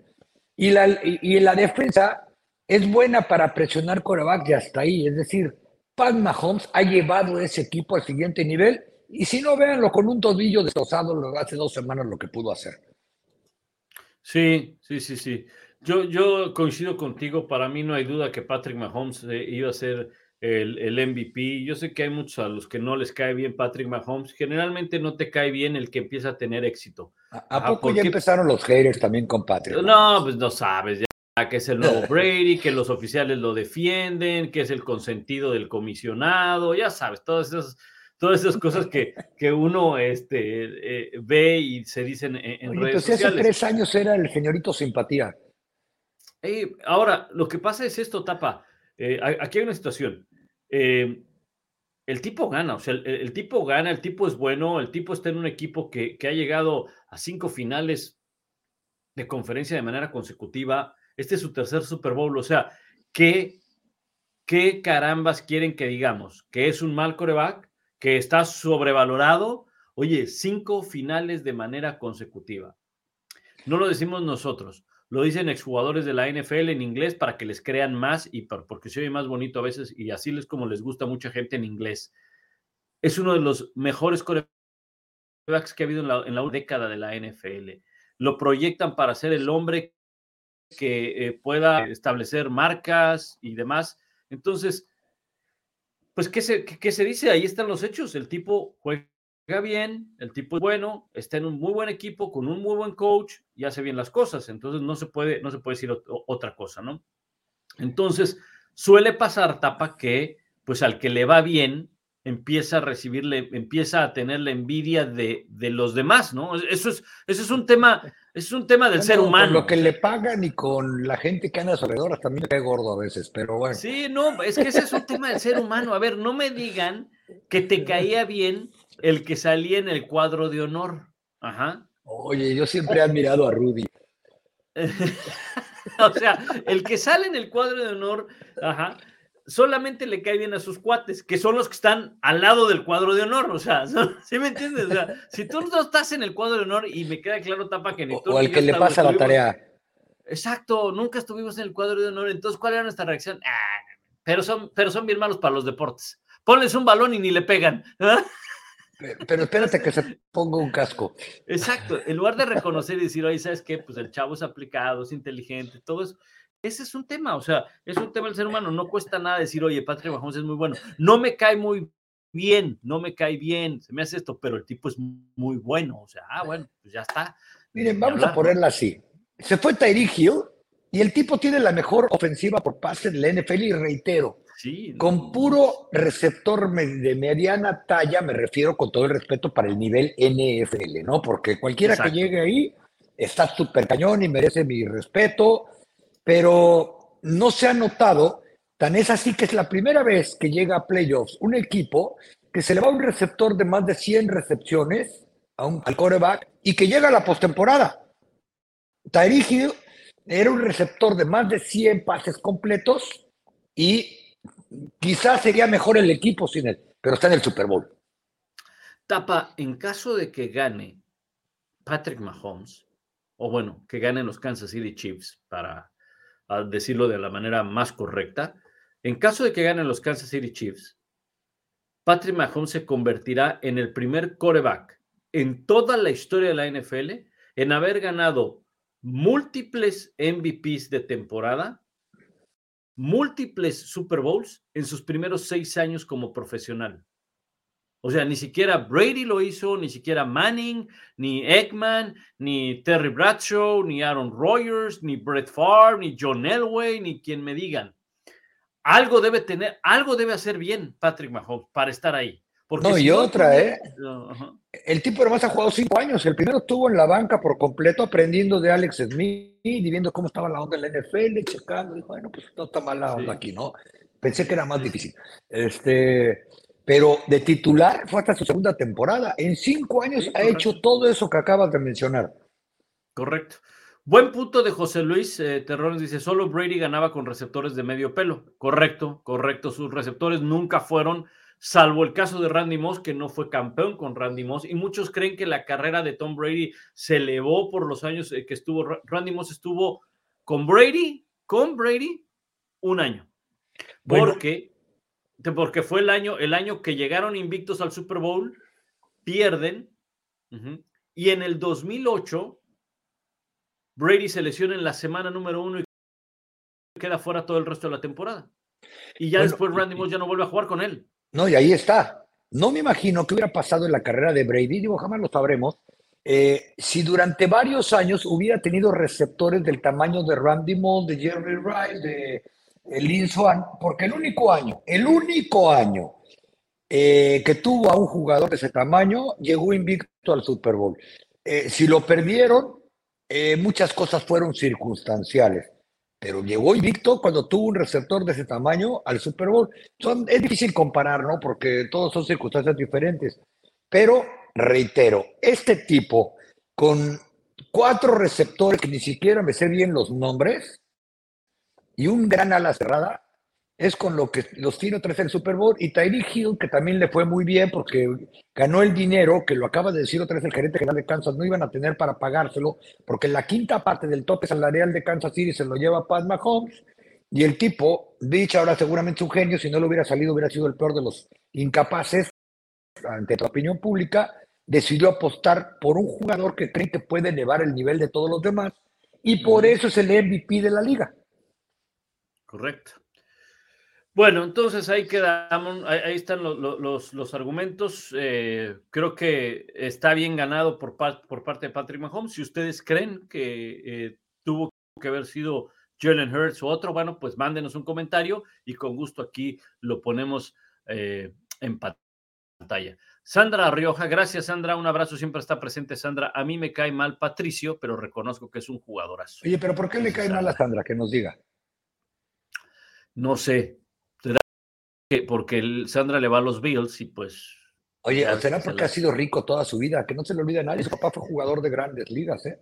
Y, la, y en la defensa, es buena para presionar coreback y hasta ahí. Es decir, Pat Mahomes ha llevado ese equipo al siguiente nivel y si no, véanlo con un tobillo destrozado hace dos semanas lo que pudo hacer.
Sí, sí, sí, sí. Yo, yo coincido contigo. Para mí no hay duda que Patrick Mahomes eh, iba a ser el, el, MVP. Yo sé que hay muchos a los que no les cae bien Patrick Mahomes. Generalmente no te cae bien el que empieza a tener éxito.
¿A, poco ya empezaron los haters también con Patrick?
No, pues no sabes que es el nuevo Brady, que los oficiales lo defienden, que es el consentido del comisionado, ya sabes, todas esas, todas esas cosas que, que uno este, eh, ve y se dicen en, redes sociales.
Hace tres años era el señorito simpatía.
Eh, ahora, lo que pasa es esto, Tapa. Eh, aquí hay una situación. Eh, el tipo gana, o sea, el, tipo gana, el tipo es bueno, el tipo está en un equipo que, que, ha llegado a cinco finales de conferencia de manera consecutiva. Este es su tercer Super Bowl, o sea, ¿qué, qué carambas quieren que digamos? ¿Que es un mal coreback? ¿Que está sobrevalorado? Oye, cinco finales de manera consecutiva. No lo decimos nosotros, lo dicen exjugadores de la NFL en inglés para que les crean más y porque se oye más bonito a veces y así es como les gusta mucha gente en inglés. Es uno de los mejores corebacks que ha habido en la, en la década de la NFL. Lo proyectan para ser el hombre que eh, pueda establecer marcas y demás. Entonces, pues, ¿qué se, qué se dice? Ahí están los hechos. El tipo juega bien, el tipo es bueno, está en un muy buen equipo, con un muy buen coach y hace bien las cosas. Entonces no se puede, no se puede decir otra cosa, ¿no? Entonces, suele pasar, Tapa, que pues al que le va bien, empieza a recibirle, empieza a tener la envidia de, de los demás, ¿no? Eso es, eso es un tema, es un tema del ser humano. Con
lo que le pagan y con la gente que anda alrededor, también le cae gordo a veces, pero bueno.
Sí, no, es que ese es un tema del ser humano. A ver, no me digan que te caía bien el que salía en el cuadro de honor. Ajá.
Oye, yo siempre he admirado a Rudy.
o sea, el que sale en el cuadro de honor, ajá, solamente le cae bien a sus cuates, que son los que están al lado del cuadro de honor. O sea, ¿sí me entiendes? O sea, si tú no estás en el cuadro de honor y me queda claro, Tapa, que ni tú.
O al que le pasa la tarea.
Exacto, nunca estuvimos en el cuadro de honor. Entonces, ¿cuál era nuestra reacción? Ah, pero, son, pero son bien malos para los deportes. Ponles un balón y ni le pegan.
Pero espérate que se ponga un casco.
Exacto. En lugar de reconocer y decir, oye, ¿sabes qué? Pues el chavo es aplicado, es inteligente, todo eso. Ese es un tema, o sea, es un tema del ser humano. No cuesta nada decir, oye, Patrick Mahomes es muy bueno. No me cae muy bien, no me cae bien, se me hace esto, pero el tipo es muy bueno. O sea, ah, bueno, pues ya está.
Miren, vamos a ponerla así. Se fue Tyreek Hill y el tipo tiene la mejor ofensiva por pase de la NFL y reitero, con puro receptor de mediana talla, me refiero con todo el respeto para el nivel NFL, ¿no? Porque cualquiera que llegue ahí está súper cañón y merece mi respeto, pero no se ha notado, tan es así que es la primera vez que llega a playoffs un equipo que se le va un receptor de más de 100 recepciones a un, al coreback y que llega a la postemporada. Tyreek era un receptor de más de 100 pases completos y quizás sería mejor el equipo sin él, pero está en el Super Bowl.
Tapa, en caso de que gane Patrick Mahomes, o bueno, que ganen los Kansas City Chiefs, para decirlo de la manera más correcta, en caso de que ganen los Kansas City Chiefs, Patrick Mahomes se convertirá en el primer coreback en toda la historia de la NFL en haber ganado múltiples MVPs de temporada múltiples Super Bowls en sus primeros seis años como profesional. O sea, ni siquiera Brady lo hizo, ni siquiera Manning, ni Eggman, ni Terry Bradshaw, ni Aaron Rodgers, ni Brett Favre, ni John Elway, ni quien me digan. Algo debe tener, algo debe hacer bien Patrick Mahomes para estar ahí
no, y otra, ¿eh? El tipo además ha jugado cinco años. El primero estuvo en la banca por completo aprendiendo de Alex Smith y viendo cómo estaba la onda en la NFL, checando. Y bueno, pues no está mala onda aquí, ¿no? Pensé que era más difícil. Este, pero de titular fue hasta su segunda temporada. En cinco años ha hecho todo eso que acabas de mencionar.
Correcto. Buen punto de José Luis eh, Terrones. Dice, solo Brady ganaba con receptores de medio pelo. Correcto, correcto. Sus receptores nunca fueron salvo el caso de Randy Moss, que no fue campeón con Randy Moss, y muchos creen que la carrera de Tom Brady se elevó por los años eh, que estuvo, Randy Moss estuvo con Brady, con Brady, un año. Porque, porque fue el año, el año que llegaron invictos al Super Bowl, pierden, y en el 2008, Brady se lesiona en la semana número uno y queda fuera todo el resto de la temporada. Y ya después Randy Moss ya no vuelve a jugar con él.
No, y ahí está. No me imagino qué hubiera pasado en la carrera de Brady, digo, jamás lo sabremos, eh, si durante varios años hubiera tenido receptores del tamaño de Randy Moss, de Jerry Rice, de, Lynn Swan, porque el único año, el único año eh, que tuvo a un jugador de ese tamaño, llegó invicto al Super Bowl. Eh, si lo perdieron, muchas cosas fueron circunstanciales. pero llegó invicto cuando tuvo un receptor de ese tamaño al Super Bowl. Son, es difícil comparar, ¿no? Porque todos son circunstancias diferentes. Pero, reitero, este tipo con cuatro receptores que ni siquiera me sé bien los nombres y un gran ala cerrada, es con lo que los tiene tres el Super Bowl. Y Tyreek Hill, que también le fue muy bien porque ganó el dinero, que lo acaba de decir otra vez el gerente general de Kansas, no iban a tener para pagárselo, porque la quinta parte del tope salarial de Kansas City se lo lleva Pat Mahomes, y el tipo, dicho ahora seguramente un genio, si no le hubiera salido hubiera sido el peor de los incapaces, ante la opinión pública, decidió apostar por un jugador que cree que puede elevar el nivel de todos los demás, y por eso es el MVP de la liga.
Correcto. Bueno, entonces ahí quedamos, ahí, están los, argumentos. Eh, creo que está bien ganado por, por parte de Patrick Mahomes. Si ustedes creen que eh, tuvo que haber sido Jalen Hurts o otro, bueno, pues mándenos un comentario y con gusto aquí lo ponemos eh, en pantalla. Sandra Rioja, gracias Sandra, un abrazo, siempre está presente Sandra. A mí me cae mal Patricio, pero reconozco que es un jugadorazo.
Oye, pero ¿por qué le cae mal a Sandra? Que nos diga.
No sé, porque el Sandra le va a los Bills y pues.
Oye, será porque ha sido rico toda su vida, que no se le olvide a nadie. Su papá fue jugador de grandes ligas, ¿eh?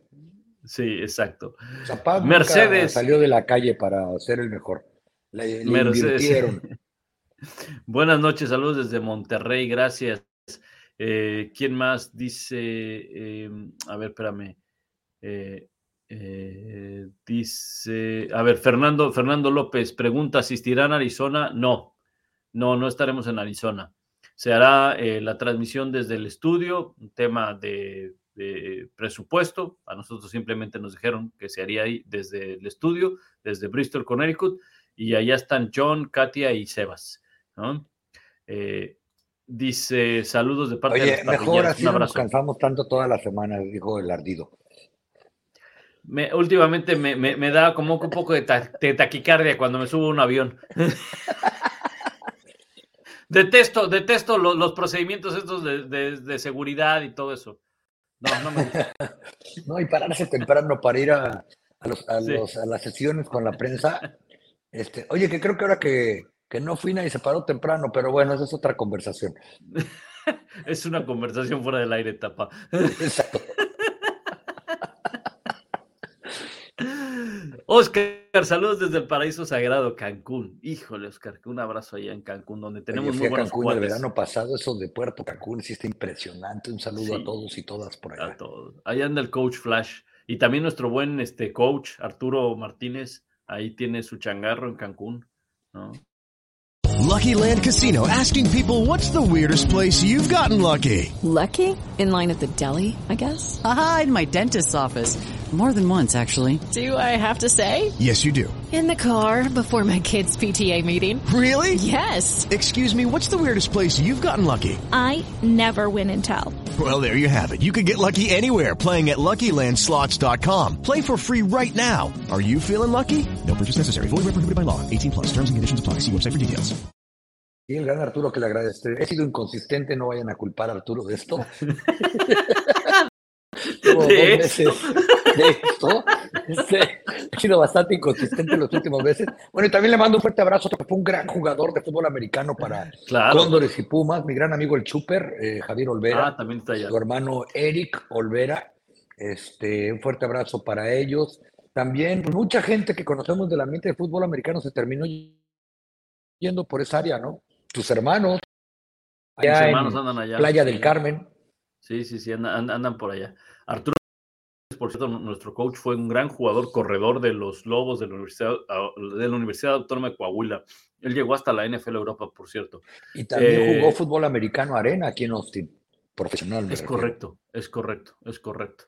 Sí, exacto.
Su papá Mercedes salió de la calle para ser el mejor. Le, Mercedes.
Buenas noches, saludos desde Monterrey, gracias. Eh, ¿Quién más dice? Em, a ver, espérame. Eh, eh, dice, a ver, Fernando, Fernando López pregunta, ¿asistirán a Arizona? No, no, no estaremos en Arizona. Se hará eh, la transmisión desde el estudio, un tema de, presupuesto. A nosotros simplemente nos dijeron que se haría ahí desde el estudio, desde Bristol, Connecticut, y allá están John, Katia y Sebas. Eh, dice saludos de parte
de los mejor así no nos cansamos tanto toda la semana, dijo el ardido.
Me, últimamente me, da como un poco de, taquicardia cuando me subo a un avión. Detesto, detesto los, procedimientos estos de, seguridad y todo eso. No, no me
no, y pararse temprano para ir a, las sesiones con la prensa. Este, oye, que creo que ahora que, que no fui nadie se paró temprano, pero bueno, esa es otra conversación.
es una conversación fuera del aire, tapa. Exacto. Oscar, saludos desde el paraíso sagrado, Cancún. Híjole, Oscar, un abrazo allá en Cancún, donde tenemos muy buenos
Cancún el verano pasado, eso de Puerto Cancún sí está impresionante. Un saludo a todos y todas por allá.
A todos. Ahí anda el coach Flash. Y también nuestro buen este, coach, Arturo Martínez, ahí tiene su changarro en Cancún, ¿no?
Lucky Land Casino, asking people what's the weirdest place you've gotten lucky.
Lucky? In line at the deli, I guess?
Aha, in my dentist's office. More than once, actually.
Do I have to say?
Yes, you do.
In the car before my kids' PTA meeting.
Really?
Yes.
Excuse me, what's the weirdest place you've gotten lucky?
I never win and tell.
Well, there you have it. You can get lucky anywhere playing at LuckyLandSlots.com. Play for free right now. Are you feeling lucky? No purchase necessary. Void where prohibited by law. 18 plus. Terms and conditions apply. See website for details.
Y el gran Arturo que le agradece. He sido inconsistente, no vayan a culpar a Arturo de esto. de esto. De esto. Este, he sido bastante inconsistente los últimos meses. Bueno, y también le mando un fuerte abrazo, porque fue un gran jugador de fútbol americano para Cóndores y Pumas, mi gran amigo el Chuper, eh, Javier Olvera,
ah, también está allá.
su hermano Eric Olvera. Este, un fuerte abrazo para ellos. También mucha gente que conocemos del ambiente de fútbol americano se terminó yendo por esa área, ¿no? Tus hermanos.
Allá hermanos andan allá.
Playa del Carmen.
Sí, sí, sí, andan por allá. Arturo, por cierto, nuestro coach fue un gran jugador corredor de los Lobos de la Universidad, de la Universidad Autónoma de Coahuila. Él llegó hasta la NFL Europa, por cierto.
Y también eh, jugó fútbol americano arena aquí en Austin, profesional.
Es correcto, es correcto, es correcto.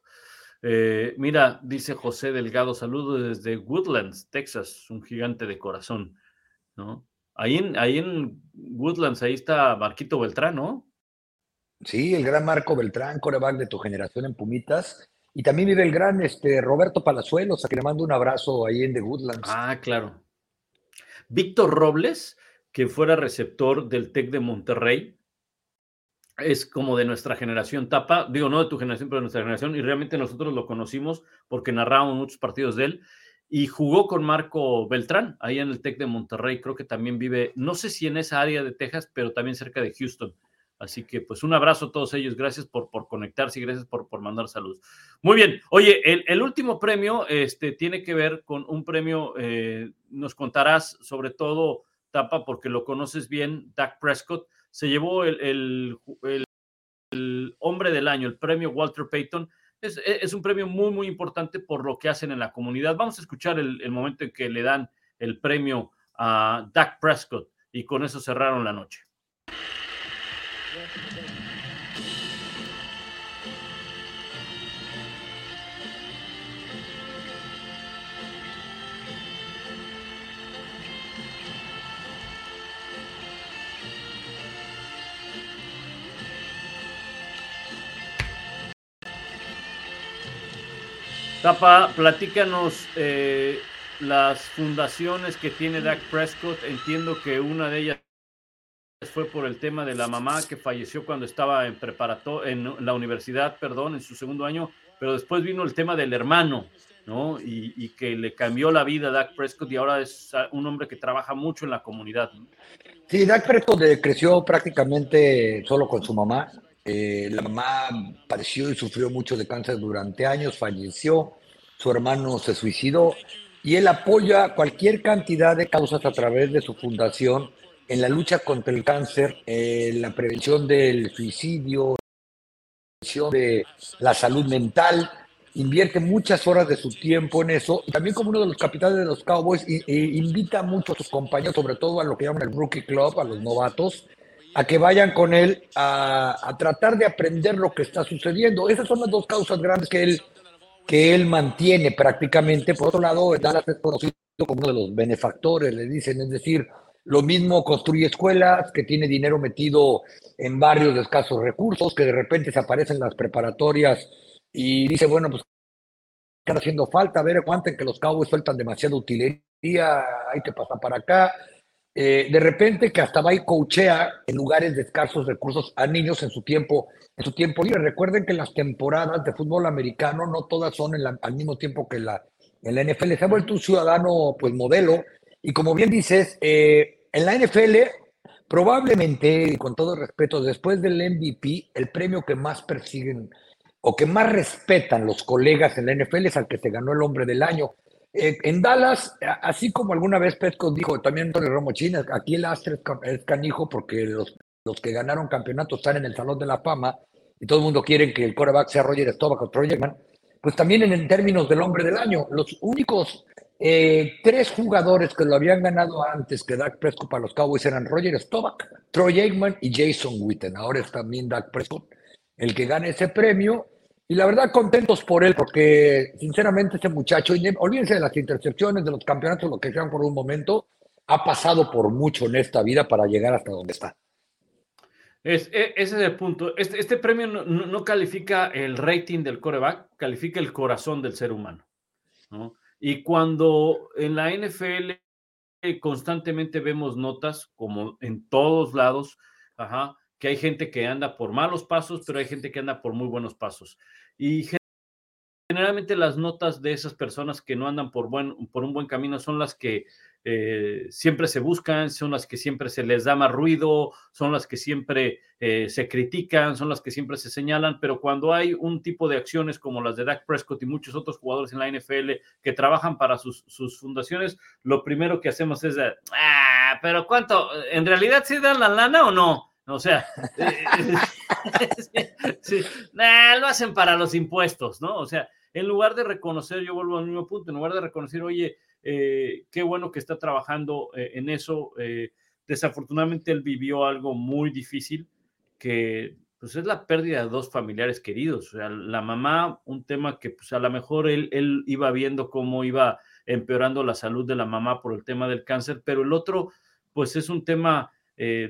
Eh, mira, dice José Delgado, saludos desde Woodlands, Texas, un gigante de corazón, ¿no? Ahí en, ahí en Woodlands, ahí está Marquito Beltrán, ¿no?
Sí, el gran Marco Beltrán, coreback de tu generación en Pumitas. Y también vive el gran este, Roberto Palazuelos, a que le mando un abrazo ahí en The Woodlands.
Ah, claro. Víctor Robles, que fuera receptor del TEC de Monterrey, es como de nuestra generación tapa, digo no de tu generación, pero de nuestra generación, y realmente nosotros lo conocimos porque narramos muchos partidos de él. y jugó con Marco Beltrán ahí en el TEC de Monterrey. Creo que también vive, no sé si en esa área de Texas, pero también cerca de Houston. Así que pues un abrazo a todos ellos. Gracias por, por conectarse y gracias por, por mandar saludos. Muy bien. Oye, el, último premio este, tiene que ver con un premio, eh, nos contarás sobre todo, Tapa, porque lo conoces bien, Dak Prescott. Se llevó el, el, el hombre del año, el premio Walter Payton e, es, un premio muy, muy importante por lo que hacen en la comunidad. Vamos a escuchar el, momento en que le dan el premio a Dak Prescott y con eso cerraron la noche. Tapa, platícanos eh, las fundaciones que tiene Dak Prescott. Entiendo que una de ellas fue por el tema de la mamá que falleció cuando estaba en preparato en la universidad, perdón, en su segundo año, pero después vino el tema del hermano, ¿no? Y, que le cambió la vida a Dak Prescott y ahora es un hombre que trabaja mucho en la comunidad.
Sí, Dak Prescott creció prácticamente solo con su mamá. Eh, la mamá padeció y sufrió mucho de cáncer durante años, falleció, su hermano se suicidó y él apoya cualquier cantidad de causas a través de su fundación en la lucha contra el cáncer, en la prevención del suicidio, prevención de la salud mental, invierte muchas horas de su tiempo en eso. Y también como uno de los capitanes de los Cowboys, invita mucho a sus compañeros, sobre todo a lo que llaman el Rookie Club, a los novatos, a que vayan con él a, tratar de aprender lo que está sucediendo. Esas son las dos causas grandes que él, que él mantiene prácticamente. Por otro lado, Dallas es conocido como uno de los benefactores, le dicen, es decir, lo mismo construye escuelas, que tiene dinero metido en barrios de escasos recursos, que de repente se aparecen las preparatorias y dice, bueno, pues está haciendo falta, a ver, aguanten que los cabos sueltan demasiada utilería, hay que pasar para acá. Eh, de repente que hasta va y coachea en lugares de escasos recursos a niños en su tiempo, en su tiempo libre. Recuerden que las temporadas de fútbol americano no todas son al mismo tiempo que la, en la NFL. Se ha vuelto un ciudadano pues modelo y como bien dices, eh, en la NFL probablemente, y con todo respeto, después del MVP, el premio que más persiguen o que más respetan los colegas en la NFL es al que se ganó el hombre del año. Eh, en Dallas, así como alguna vez Pesco dijo, también Antonio Romo China, aquí el Astre es canijo porque los, los que ganaron campeonatos están en el Salón de la Fama y todo el mundo quiere que el coreback sea Roger Staubach o Troy pues también en, términos del hombre del año, los únicos eh, tres jugadores que lo habían ganado antes que Dak Prescott para los Cowboys eran Roger Staubach, Troy Aikman y Jason Witten. Ahora es también Dak Prescott el que gana ese premio y la verdad, contentos por él, porque sinceramente ese muchacho, olvídense de las intercepciones, de los campeonatos, lo que sean por un momento, ha pasado por mucho en esta vida para llegar hasta donde está.
Es, e, ese es el punto. Este, este premio no, califica el rating del coreback, califica el corazón del ser humano. Y cuando en la NFL constantemente vemos notas, como en todos lados, que hay gente que anda por malos pasos, pero hay gente que anda por muy buenos pasos. Generalmente las notas de esas personas que no andan por, buen, por un buen camino son las que eh, siempre se buscan, son las que siempre se les da más ruido, son las que siempre eh, se critican, son las que siempre se señalan, pero cuando hay un tipo de acciones como las de Dak Prescott y muchos otros jugadores en la NFL que trabajan para sus, fundaciones, lo primero que hacemos es, ah, pero ¿cuánto? ¿En realidad sí dan la lana o no? O sea, lo hacen para los impuestos, ¿no? O sea, en lugar de reconocer, yo vuelvo al mismo punto, en lugar de reconocer, oye, eh, qué bueno que está trabajando eh, en eso. Eh, desafortunadamente él vivió algo muy difícil, que pues es la pérdida de dos familiares queridos. O sea, la mamá, un tema que pues a lo mejor él, él iba viendo cómo iba empeorando la salud de la mamá por el tema del cáncer, pero el otro, pues es un tema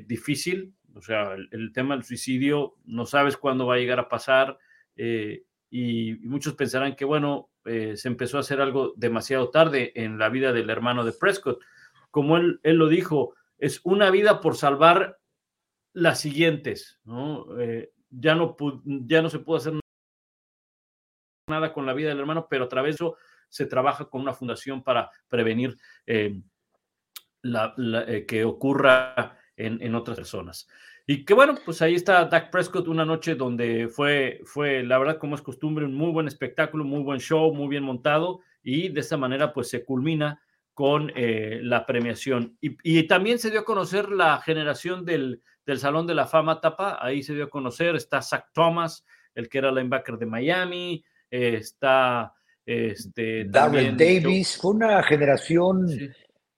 difícil, o sea, el, tema del suicidio no sabes cuándo va a llegar a pasar y, muchos pensarán que, bueno, eh, se empezó a hacer algo demasiado tarde en la vida del hermano de Prescott. Como él, él lo dijo, es una vida por salvar las siguientes, ¿no? Eh, ya, no ya no se pudo hacer nada con la vida del hermano, pero a través de eso se trabaja con una fundación para prevenir eh, la, que ocurra en, en, otras personas. Y que bueno, pues ahí está Dak Prescott, una noche donde fue, fue, la verdad, como es costumbre, un muy buen espectáculo, muy buen show, muy bien montado, y de esa manera pues se culmina con eh, la premiación. Y, y, también se dio a conocer la generación del, del Salón de la Fama Tapa, ahí se dio a conocer, está Zach Thomas, el que era linebacker de Miami, eh, está este,
Darrell Davis, fue una generación sí.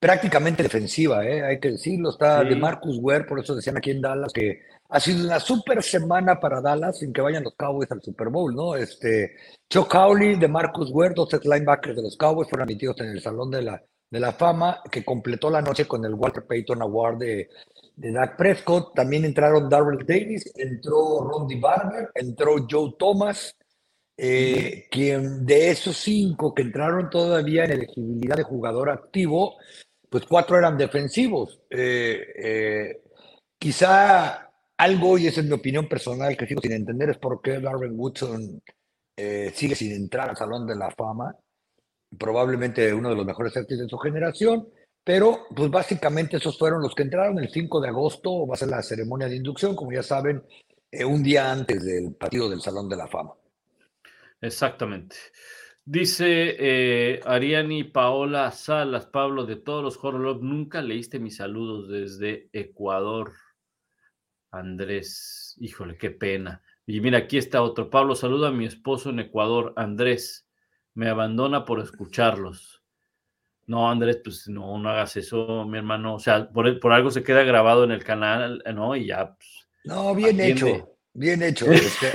Prácticamente defensiva, ¿eh? hay que decirlo, está sí. de Marcus Ware, por eso decían aquí en Dallas que ha sido una super semana para Dallas sin que vayan los Cowboys al Super Bowl, ¿no? Este, Chuck Howley de Marcus Ware, dos linebackers de los Cowboys fueron admitidos en el Salón de la, de la Fama, que completó la noche con el Walter Payton Award de, de Dak Prescott. También entraron Darrell Davis, entró Rondy Barber, entró Joe Thomas, eh, quien de esos cinco que entraron todavía en elegibilidad de jugador activo, pues cuatro eran defensivos. Eh, eh, quizá algo, y esa es mi opinión personal, que sigo sin entender, es por qué Darren Woodson sigue sin entrar al Salón de la Fama. Probablemente uno de los mejores safeties de su generación, pero pues básicamente esos fueron los que entraron el 5 de agosto, va a ser la ceremonia de inducción, como ya saben, un día antes del partido del Salón de la Fama.
Exactamente. Dice eh, Ariani Paola Salas, Pablo, de todos los Horror nunca leíste mis saludos desde Ecuador. Andrés, híjole, qué pena. Y mira, aquí está otro. Pablo, saluda a mi esposo en Ecuador. Andrés, me abandona por escucharlos. No, Andrés, pues no, no hagas eso, mi hermano. O sea, por, por algo se queda grabado en el canal, ¿no? Y ya. Pues,
no, bien atiende. hecho, bien hecho. Este,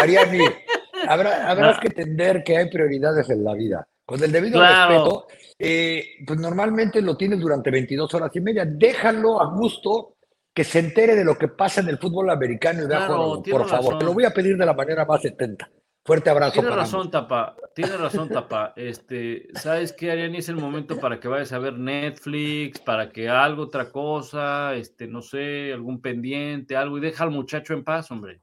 Ariani. Habrá, habrás que entender que hay prioridades en la vida. Con el debido claro. respeto, eh, pues normalmente lo tienes durante 22 horas y media. Déjalo a gusto que se entere de lo que pasa en el fútbol americano y claro, por favor. Razón. Te lo voy a pedir de la manera más atenta. Fuerte abrazo.
Tiene
para
razón. Tapa. Tiene razón, Tapa. Este, ¿sabes qué, Ariani? Es el momento para que vayas a ver Netflix, para que algo, otra cosa, este, no sé, algún pendiente, algo, y deja al muchacho en paz, hombre.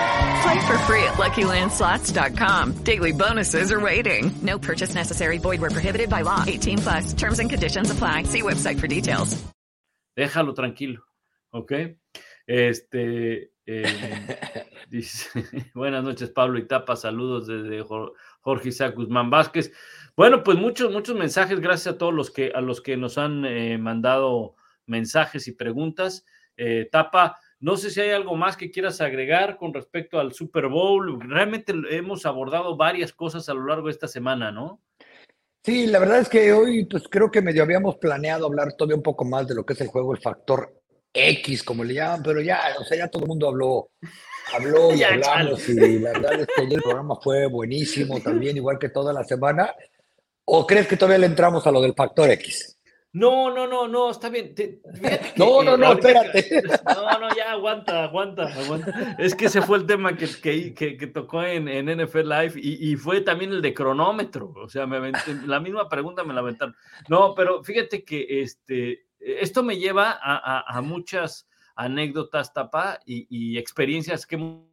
Play for free at LuckyLandSlots.com. Daily bonuses are waiting. No purchase necessary. Void where prohibited by law. 18 plus. Terms and conditions apply. See website for details.
Déjalo tranquilo, ¿ok? Este, eh, dice, buenas noches Pablo y Tapa, saludos desde Jorge Isaac Guzmán Vázquez. Bueno, pues muchos, muchos mensajes, gracias a todos los que, a los que nos han eh, mandado mensajes y preguntas. Eh, Tapa, no sé si hay algo más que quieras agregar con respecto al Super Bowl. Realmente hemos abordado varias cosas a lo largo de esta semana, ¿no?
Sí, la verdad es que hoy pues creo que medio habíamos planeado hablar todavía un poco más de lo que es el juego, el factor X, como le llaman, pero ya, o sea, ya todo el mundo habló, habló y hablamos y la verdad es que el programa fue buenísimo también, igual que toda la semana. ¿O crees que todavía le entramos a lo del factor X?
No, no, no, no, está bien. Te,
que, no, no, no, espérate.
No, no, ya aguanta, aguanta, aguanta. Es que ese fue el tema que, que, que, que tocó en, en, NFL Live y, y, fue también el de cronómetro. O sea, me la misma pregunta me la aventaron. No, pero fíjate que este, esto me lleva a, a, a muchas anécdotas, tapa y, y experiencias que hemos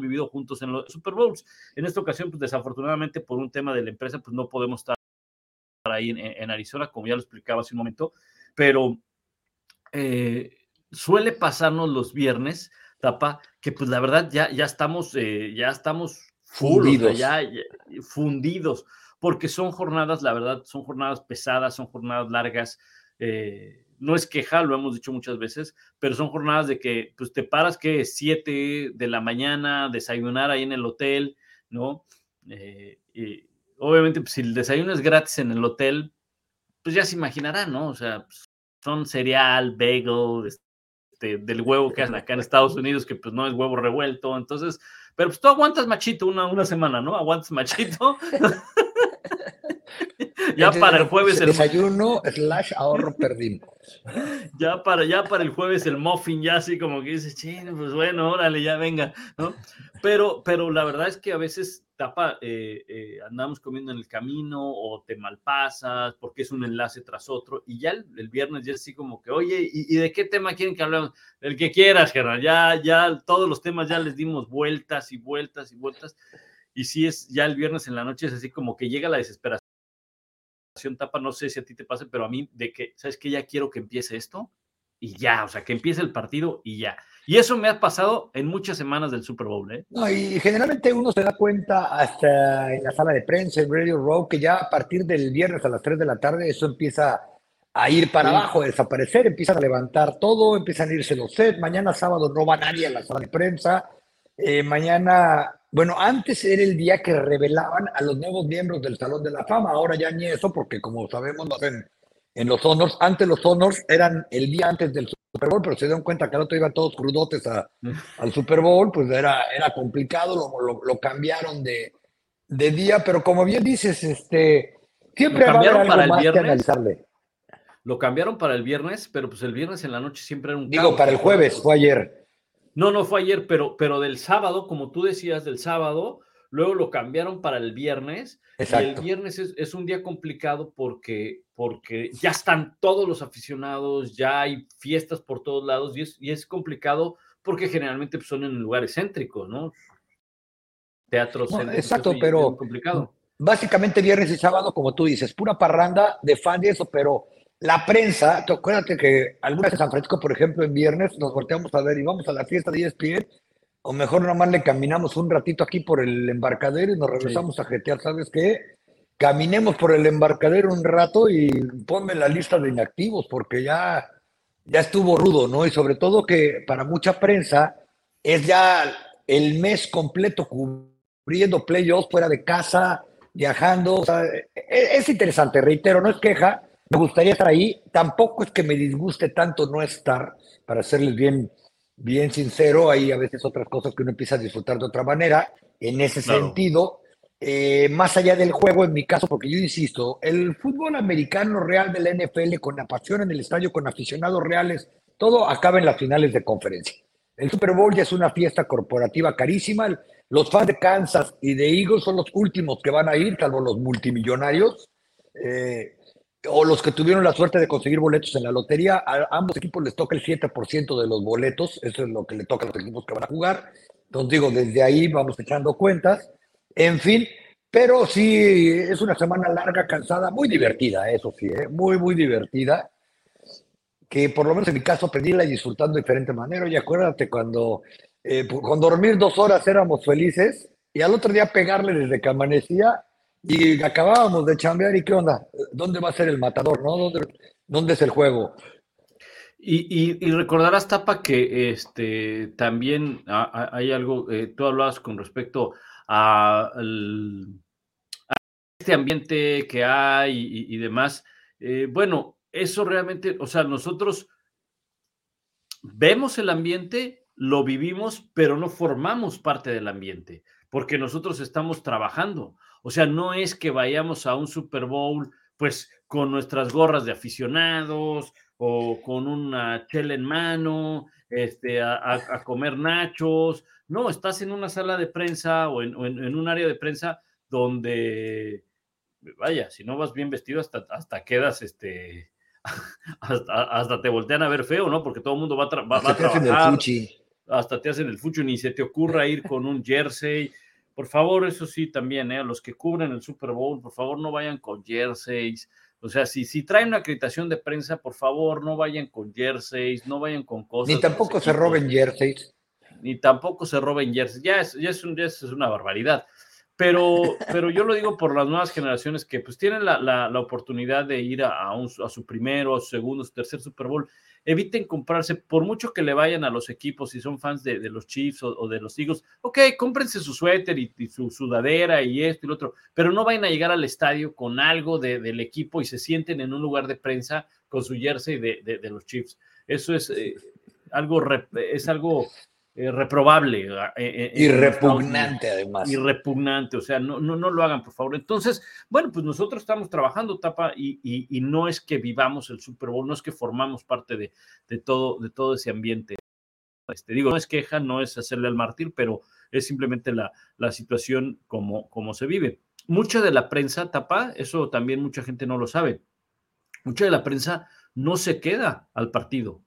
vivido juntos en los Super Bowls. En esta ocasión, pues desafortunadamente por un tema de la empresa, pues no podemos estar ahí en, en, Arizona, como ya lo explicaba hace un momento, pero eh, suele pasarnos los viernes, Tapa, que pues la verdad ya, ya estamos, eh, ya estamos full, fundidos. Ya, ya, fundidos, porque son jornadas, la verdad, son jornadas pesadas, son jornadas largas, eh, no es queja, lo hemos dicho muchas veces, pero son jornadas de que pues te paras que 7 de la mañana, desayunar ahí en el hotel, ¿no? Eh, y obviamente, pues, si el desayuno es gratis en el hotel, pues ya se imaginarán, ¿no? O sea, pues, son cereal, bagel, este, del huevo que hacen acá en Estados Unidos, que pues no es huevo revuelto, entonces, pero pues tú aguantas machito una, una semana, ¿no? Aguantas machito. ya para el jueves
el desayuno slash ahorro perdido.
ya para ya para el jueves el muffin ya así como que dice, chino, pues bueno, órale, ya venga, ¿no? Pero pero la verdad es que a veces tapa eh, eh, andamos comiendo en el camino o te malpasas porque es un enlace tras otro y ya el, viernes ya así como que, oye, ¿y, de qué tema quieren que hablemos? El que quieras, Gerard, ya ya todos los temas ya les dimos vueltas y vueltas y vueltas y si es ya el viernes en la noche es así como que llega la desesperación tapa, no sé si a ti te pase, pero a mí de que, ¿sabes que Ya quiero que empiece esto y ya, o sea, que empiece el partido y ya. Y eso me ha pasado en muchas semanas del Super Bowl, ¿eh?
No, y generalmente uno se da cuenta hasta en la sala de prensa, en Radio Row, que ya a partir del viernes a las 3 de la tarde eso empieza a ir para abajo, a desaparecer, empiezan a levantar todo, empiezan a irse los sets, mañana sábado no va nadie a la sala de prensa, eh, mañana bueno, antes era el día que revelaban a los nuevos miembros del Salón de la Fama, ahora ya ni eso, porque como sabemos, en los honors. Antes los honors eran el día antes del Super Bowl, pero se dieron cuenta que al otro iban todos crudotes al Super Bowl, pues era, era complicado, lo, lo, cambiaron de, de, día, pero como bien dices, este, siempre
va a haber algo para más que analizarle. Lo cambiaron para el viernes, pero pues el viernes en la noche siempre era un...
Digo, para el jueves, fue ayer.
No, no fue ayer, pero, pero del sábado, como tú decías, del sábado, luego lo cambiaron para el viernes. Y el viernes es, un día complicado porque, porque ya están todos los aficionados, ya hay fiestas por todos lados y es, y es complicado porque generalmente pues, son en lugares céntricos, ¿no? Teatros.
exacto, pero complicado. básicamente viernes y sábado, como tú dices, pura parranda de fan y eso, pero la prensa, acuérdate que algunas de San Francisco, por ejemplo, en viernes nos volteamos a ver y vamos a la fiesta de ESPN, o mejor nomás le caminamos un ratito aquí por el embarcadero y nos regresamos a jetear, ¿sabes qué? Caminemos por el embarcadero un rato y ponme la lista de inactivos, porque ya, ya estuvo rudo, ¿no? Y sobre todo que para mucha prensa es ya el mes completo cubriendo playoffs fuera de casa, viajando. O sea, es, es interesante, reitero, no es queja, me gustaría estar ahí. Tampoco es que me disguste tanto no estar, para serles bien, bien sincero. Hay a veces otras cosas que uno empieza a disfrutar de otra manera. En ese sentido, eh, más allá del juego, en mi caso, porque yo insisto, el fútbol americano real de la NFL, con la pasión en el estadio, con aficionados reales, todo acaba en las finales de conferencia. El Super Bowl ya es una fiesta corporativa carísima. Los fans de Kansas y de Eagles son los últimos que van a ir, salvo los multimillonarios. Eh, o los que tuvieron la suerte de conseguir boletos en la lotería, a ambos equipos les toca el 7% de los boletos, eso es lo que le toca a los equipos que van a jugar. Entonces digo, desde ahí vamos echando cuentas. En fin, pero sí, es una semana larga, cansada, muy divertida, eso sí, ¿eh? muy, muy divertida, que por lo menos en mi caso la y disfrutando de diferente manera. Y acuérdate cuando eh, con dormir dos horas éramos felices y al otro día pegarle desde que amanecía y acabábamos de chambear y qué onda, ¿dónde va a ser el matador? ¿no? ¿Dónde, dónde es el juego?
Y, y, recordarás, Tapa, que este, también hay algo, eh, tú hablabas con respecto a, este ambiente que hay y, demás. Eh, bueno, eso realmente, o sea, nosotros vemos el ambiente, lo vivimos, pero no formamos parte del ambiente, porque nosotros estamos trabajando. O sea, no es que vayamos a un Super Bowl pues con nuestras gorras de aficionados o con una chela en mano, este, a, comer nachos. No, estás en una sala de prensa o en, un área de prensa donde, vaya, si no vas bien vestido hasta, hasta quedas, este, hasta, te voltean a ver feo, ¿no? Porque todo el mundo va, a, trabajar. Hasta te hacen el fucho, ni se te ocurra ir con un jersey por favor, eso sí, también, ¿eh? los que cubren el Super Bowl, por favor, no vayan con jerseys. O sea, si, si traen una acreditación de prensa, por favor, no vayan con jerseys, no vayan con cosas.
Ni tampoco se roben jerseys.
Ni tampoco se roben jerseys. Ya es, ya es, un, ya es una barbaridad. Pero, pero yo lo digo por las nuevas generaciones que pues tienen la, la, la oportunidad de ir a, a, un, a su primero, a su segundo, a su tercer Super Bowl. Eviten comprarse, por mucho que le vayan a los equipos, si son fans de, los Chiefs o, de los Eagles, ok, cómprense su suéter y, su sudadera y esto y lo otro, pero no vayan a llegar al estadio con algo de, del equipo y se sienten en un lugar de prensa con su jersey de, de los Chiefs. Eso es eh, algo, es algo eh, reprobable.
Eh, y repugnante además.
Y repugnante, o sea, no, no, no lo hagan, por favor. Entonces, bueno, pues nosotros estamos trabajando, Tapa, y, y, y, no es que vivamos el Super Bowl, no es que formamos parte de, de todo, de todo ese ambiente. Este, digo, no es queja, no es hacerle al mártir, pero es simplemente la, la situación como, como se vive. Mucha de la prensa, Tapa, eso también mucha gente no lo sabe, mucha de la prensa no se queda al partido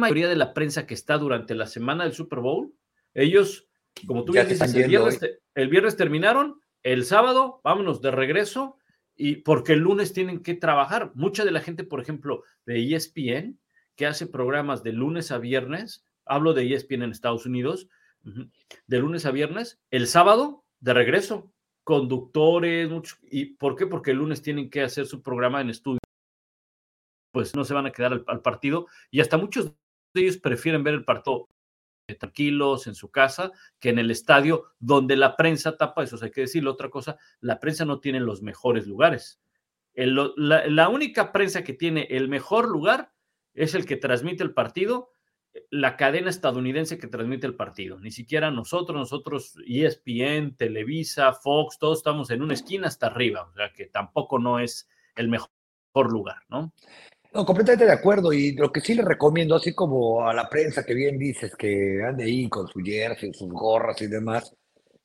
mayoría de la prensa que está durante la semana del Super Bowl, ellos, como tú bien dices, el viernes, el viernes, terminaron, el sábado, vámonos de regreso, y porque el lunes tienen que trabajar. Mucha de la gente, por ejemplo, de ESPN, que hace programas de lunes a viernes, hablo de ESPN en Estados Unidos, de lunes a viernes, el sábado de regreso, conductores, mucho, ¿y por qué? Porque el lunes tienen que hacer su programa en estudio pues no se van a quedar al, al, partido y hasta muchos ellos prefieren ver el partido tranquilos en su casa que en el estadio donde la prensa tapa, eso hay que decirlo, otra cosa, la prensa no tiene los mejores lugares. La, única prensa que tiene el mejor lugar es el que transmite el partido, la cadena estadounidense que transmite el partido. Ni siquiera nosotros, nosotros, ESPN, Televisa, Fox, todos estamos en una esquina hasta arriba, o sea que tampoco no es el mejor lugar, ¿no?
No, completamente de acuerdo. Y lo que sí le recomiendo, así como a la prensa que bien dices, que ande ahí con su jersey, sus gorras y demás,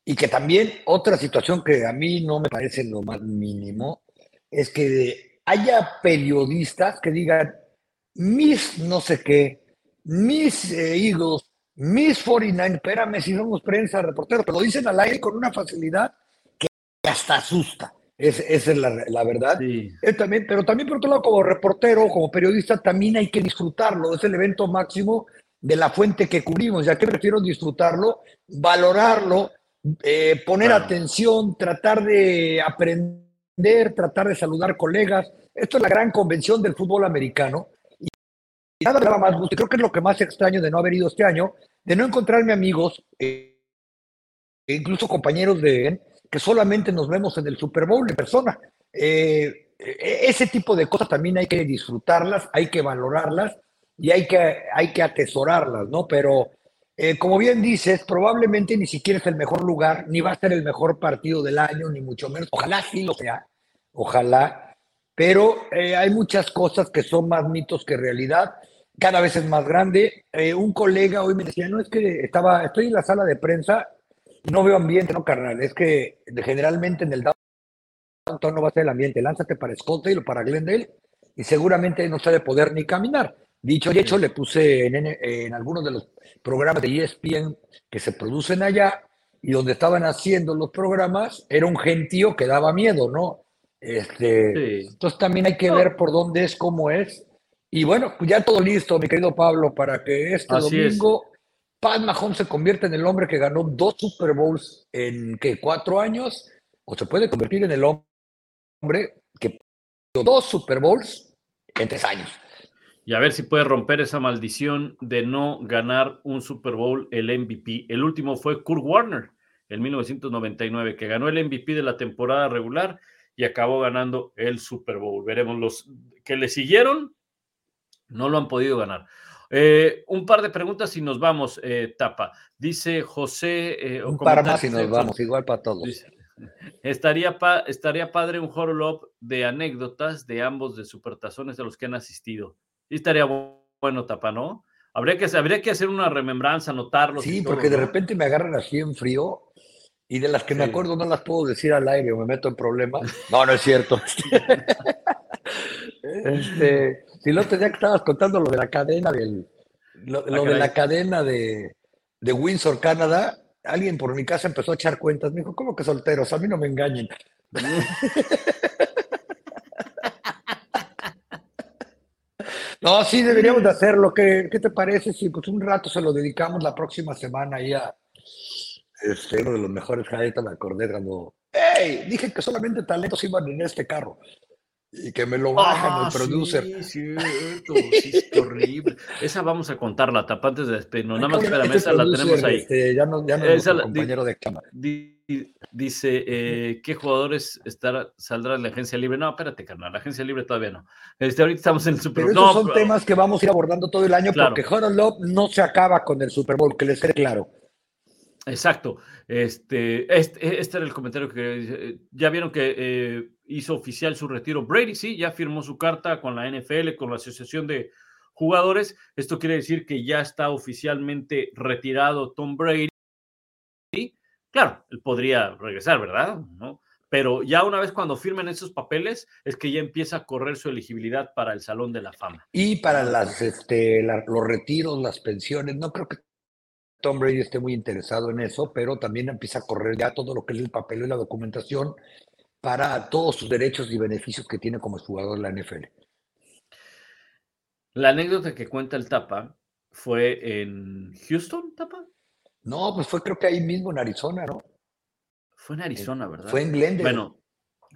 y que también otra situación que a mí no me parece lo más mínimo, es que haya periodistas que digan, mis no sé qué, mis eh, Eagles, mis 49, espérame si somos prensa, reporteros, pero lo dicen al aire con una facilidad que hasta asusta. Es, esa es la, la verdad.
Sí.
también, pero también, por otro lado, como reportero, como periodista, también hay que disfrutarlo. Es el evento máximo de la fuente que cubrimos. ¿Y a qué me refiero disfrutarlo? Valorarlo, eh, poner claro. atención, tratar de aprender, tratar de saludar colegas. Esto es la gran convención del fútbol americano. Y nada me daba más gusto. Creo que es lo que más extraño de no haber ido este año, de no encontrarme amigos, eh, incluso compañeros de que solamente nos vemos en el Super Bowl en persona. Eh, ese tipo de cosas también hay que disfrutarlas, hay que valorarlas y hay que, hay que atesorarlas, ¿no? Pero eh, como bien dices, probablemente ni siquiera es el mejor lugar, ni va a ser el mejor partido del año, ni mucho menos. Ojalá sí lo sea, ojalá. Pero eh, hay muchas cosas que son más mitos que realidad. Cada vez es más grande. Un colega hoy me decía, no es que estaba, estoy en la sala de prensa no veo ambiente, no, carnal. Es que generalmente en el downtown no va a ser el ambiente. Lánzate para Scottsdale o para Glendale y seguramente no se de poder ni caminar. Dicho y hecho, le puse en, en, en, algunos de los programas de ESPN que se producen allá y donde estaban haciendo los programas, era un gentío que daba miedo, ¿no? Este, sí. Entonces también hay que ver por dónde es, cómo es. Y bueno, pues ya todo listo, mi querido Pablo, para que este Así domingo es Pat Mahomes se convierte en el hombre que ganó dos Super Bowls en ¿qué, cuatro años, o se puede convertir en el hombre que dos Super Bowls en tres años.
Y a ver si puede romper esa maldición de no ganar un Super Bowl el MVP. El último fue Kurt Warner en 1999, que ganó el MVP de la temporada regular y acabó ganando el Super Bowl. Veremos los que le siguieron, no lo han podido ganar. Eh, un par de preguntas y nos vamos, eh, Tapa. Dice José.
Eh, un par más y nos vamos, igual para todos. Dice,
estaría, pa, estaría padre un horolop de anécdotas de ambos de supertazones de los que han asistido. Y estaría bueno, Tapa, ¿no? Habría que, habría que hacer una remembranza, anotarlos.
Sí, todo, porque de ¿no? repente me agarran así en frío y de las que sí. me acuerdo no las puedo decir al aire o me meto en problemas. No, no es cierto. este, si no tenía que estabas contando lo de la cadena del, lo, lo de la cadena de, de, Windsor, Canadá, alguien por mi casa empezó a echar cuentas. Me dijo, ¿cómo que solteros? A mí no me engañen. no, sí, deberíamos de hacerlo. ¿Qué, ¿Qué te parece si pues un rato se lo dedicamos la próxima semana ahí a, Este, uno de los mejores ahorita me acordé cuando, ¡Ey! Dije que solamente talentos iban en este carro. Y que me lo bajan
Ah,
el producer.
Sí, cierto, sí, es horrible. Esa vamos a contarla, tapa antes de despedirnos. Nada más, espérame,
este
esa la tenemos ahí.
este, ya no, ya no es
Esa la- di-
compañero de cama.
di- dice, eh, ¿qué jugadores estará, saldrá de la agencia libre? No, espérate, carnal, la agencia libre todavía no. Este, ahorita estamos en el Super
Pero
no,
esos son
pero-
temas que vamos a ir abordando todo el año
Claro.
porque Huddle Up no se acaba con el Super Bowl, que les quede claro.
Exacto. Este, este, este era el comentario que ya vieron que eh, hizo oficial su retiro Brady, sí, ya firmó su carta con la NFL, con la Asociación de Jugadores. Esto quiere decir que ya está oficialmente retirado Tom Brady. Claro, él podría regresar, ¿verdad? ¿No? Pero ya una vez cuando firmen esos papeles es que ya empieza a correr su elegibilidad para el Salón de la Fama.
Y para las, este, los retiros, las pensiones, no creo que Tom Brady esté muy interesado en eso, pero también empieza a correr ya todo lo que es el papel y la documentación para todos sus derechos y beneficios que tiene como jugador de la NFL.
La anécdota que cuenta el Tapa fue en Houston, Tapa.
No, pues fue creo que ahí mismo en Arizona, ¿no?
Fue en Arizona, ¿verdad?
Fue en Glendale.
Bueno,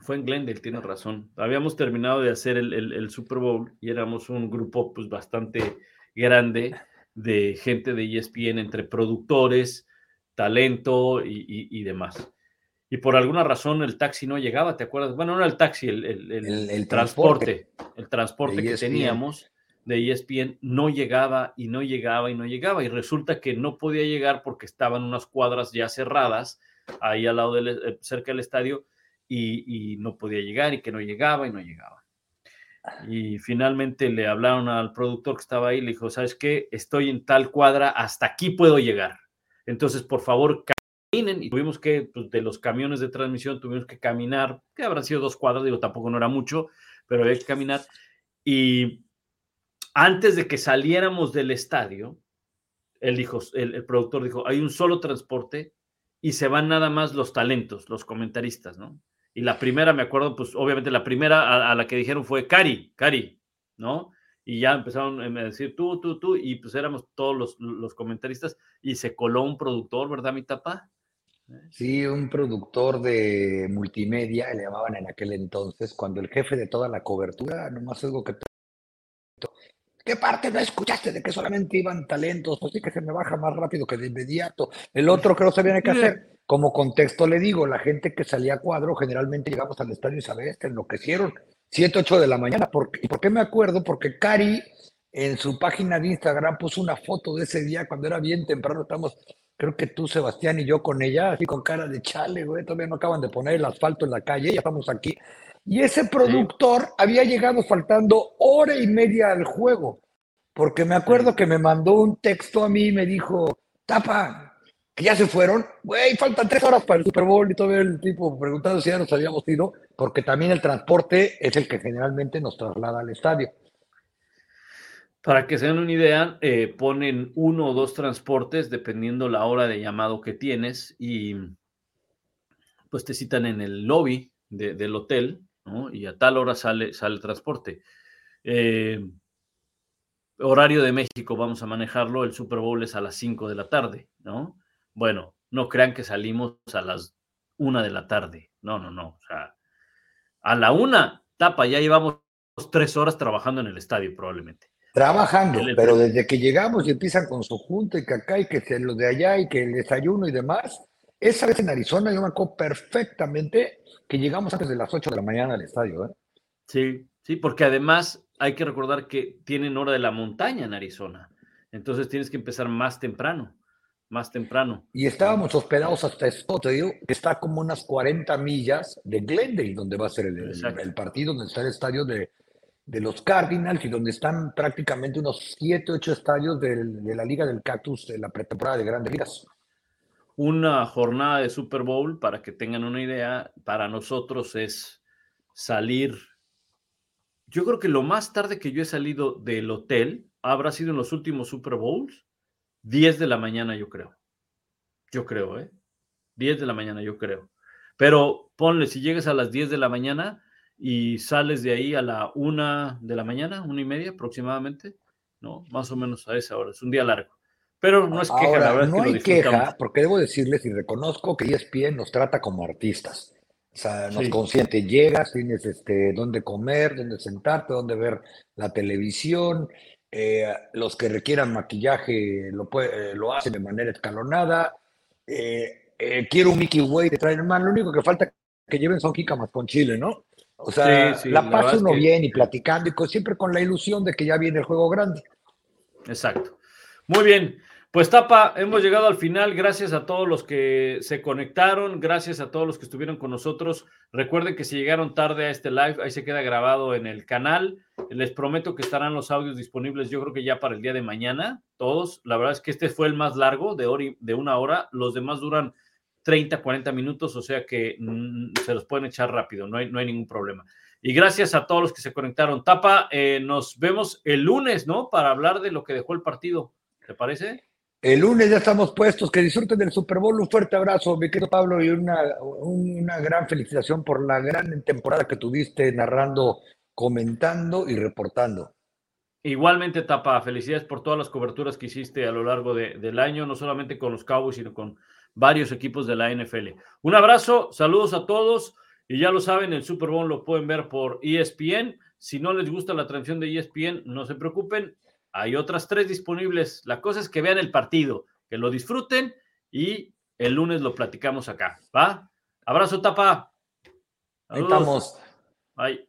fue en Glendale, tienes razón. Habíamos terminado de hacer el, el- el Super Bowl y éramos un grupo pues bastante grande de gente de E ESPN entre productores, talento y, y- y demás. Y por alguna razón el taxi no llegaba, ¿te acuerdas? Bueno, no era el taxi, el, el- el- transporte,
transporte
el transporte
E
que
ESPN.
teníamos de E ESPN no llegaba y no llegaba y no llegaba. Y resulta que no podía llegar porque estaban unas cuadras ya cerradas ahí al lado del, eh, cerca del estadio y, y no podía llegar y que no llegaba y no llegaba. Y finalmente le hablaron al productor que estaba ahí, le dijo, ¿sabes qué? Estoy en tal cuadra, hasta aquí puedo llegar. Entonces, por favor, caminen. Y tuvimos que, pues, de los camiones de transmisión, tuvimos que caminar, que habrán sido dos cuadras, digo, tampoco no era mucho, pero había que caminar. Y antes de que saliéramos del estadio, él dijo, el, el productor dijo, hay un solo transporte y se van nada más los talentos, los comentaristas, ¿no? Y la primera, me acuerdo, pues obviamente la primera a, la que dijeron fue Cari, Cari, ¿no? Y ya empezaron a decir tú, tú, tú, y pues éramos todos los, los comentaristas y se coló un productor, ¿verdad, mi tapa?
Sí, un productor de multimedia, le llamaban en aquel entonces, cuando el jefe de toda la cobertura, nomás algo que... ¿Qué parte no escuchaste de que solamente iban talentos? Pues sí que se me baja más rápido que de inmediato. El otro que no sabían qué hacer. Como contexto le digo, la gente que salía a cuadro, generalmente llegamos al estadio Isabel, te enloquecieron. 7, 8 de la mañana. ¿Por qué? ¿Y por qué me acuerdo? Porque Cari en su página de Instagram puso una foto de ese día cuando era bien temprano. Estamos, creo que tú, Sebastián, y yo con ella, así con cara de chale, güey. Todavía no acaban de poner el asfalto en la calle, ya estamos aquí. Y ese productor había llegado faltando hora y media al juego, porque me acuerdo que me mandó un texto a mí y me dijo, tapa, que ya se fueron, güey, faltan tres horas para el Super Bowl y todo el tipo preguntando si ya nos habíamos ido, porque también el transporte es el que generalmente nos traslada al estadio.
Para que se den una idea, eh, ponen uno o dos transportes dependiendo la hora de llamado que tienes y pues te citan en el lobby de- del hotel, ¿no? Y a tal hora sale, sale el transporte. Eh, horario de México, vamos a manejarlo, el Super Bowl es a las 5 de la tarde, ¿no? Bueno, no crean que salimos a las 1 de la tarde, no, no, no, o sea, a la una, tapa, ya llevamos tres horas trabajando en el estadio probablemente.
Trabajando,
el-
pero desde que llegamos y empiezan con su junta y que acá y que se los de allá y que el desayuno y demás, esa vez en Arizona yo me acuerdo perfectamente que llegamos antes de las 8 de la mañana al estadio. ¿eh?
Sí, sí, porque además hay que recordar que tienen hora de la montaña en Arizona. Entonces tienes que empezar más temprano, más temprano.
Y estábamos hospedados hasta esto, te digo, que está como unas 40 millas de Glendale, donde va a ser el, el-
Exacto.
el partido, donde está el estadio de, de los Cardinals y donde están prácticamente unos 7, 8 estadios del- de la Liga del Cactus de la pretemporada de Grandes Ligas.
Una jornada de Super Bowl, para que tengan una idea, para nosotros es salir. Yo creo que lo más tarde que yo he salido del hotel habrá sido en los últimos Super Bowls, 10 de la mañana, yo creo. Yo creo, ¿eh? 10 de la mañana, yo creo. Pero ponle, si llegas a las 10 de la mañana y sales de ahí a la una de la mañana, una y media aproximadamente, ¿no? Más o menos a esa hora. Es un día largo. Pero no es queja,
Ahora,
la verdad
no
es que
hay queja, porque debo decirles y reconozco que ESPN nos trata como artistas. O sea, nos
Sí.
consiente, llegas, tienes este, dónde comer, dónde sentarte, dónde ver la televisión. eh, los que requieran maquillaje lo, puede- eh, lo hacen de manera escalonada. eh, quiero un Mickey Way de traer man, lo único que falta que lleven son jícamas con chile, ¿no? O sea,
Sí, sí,
la pasa uno
que-
bien y platicando y con- siempre con la ilusión de que ya viene el juego grande.
Exacto. Muy bien. Pues Tapa, hemos llegado al final. Gracias a todos los que se conectaron, gracias a todos los que estuvieron con nosotros. Recuerden que si llegaron tarde a este live, ahí se queda grabado en el canal. Les prometo que estarán los audios disponibles, yo creo que ya para el día de mañana, todos. La verdad es que este fue el más largo, de, hora de una hora. Los demás duran 30, 40 minutos, o sea que mm, se los pueden echar rápido, no hay, no hay ningún problema. Y gracias a todos los que se conectaron. Tapa, eh, nos vemos el lunes, ¿no? Para hablar de lo que dejó el partido. ¿Te parece?
El lunes ya estamos puestos. Que disfruten del Super Bowl. Un fuerte abrazo, mi querido Pablo, y una, una gran felicitación por la gran temporada que tuviste narrando, comentando y reportando.
Igualmente, Tapa, felicidades por todas las coberturas que hiciste a lo largo de- del año, no solamente con los Cowboys, sino con varios equipos de la NFL. Un abrazo, saludos a todos, y ya lo saben, el Super Bowl lo pueden ver por ESPN. Si no les gusta la transmisión de ESPN, no se preocupen, hay otras tres disponibles. La cosa es que vean el partido, que lo disfruten y el lunes lo platicamos acá, ¿va? Abrazo, Tapa.
Ahí estamos.
Bye.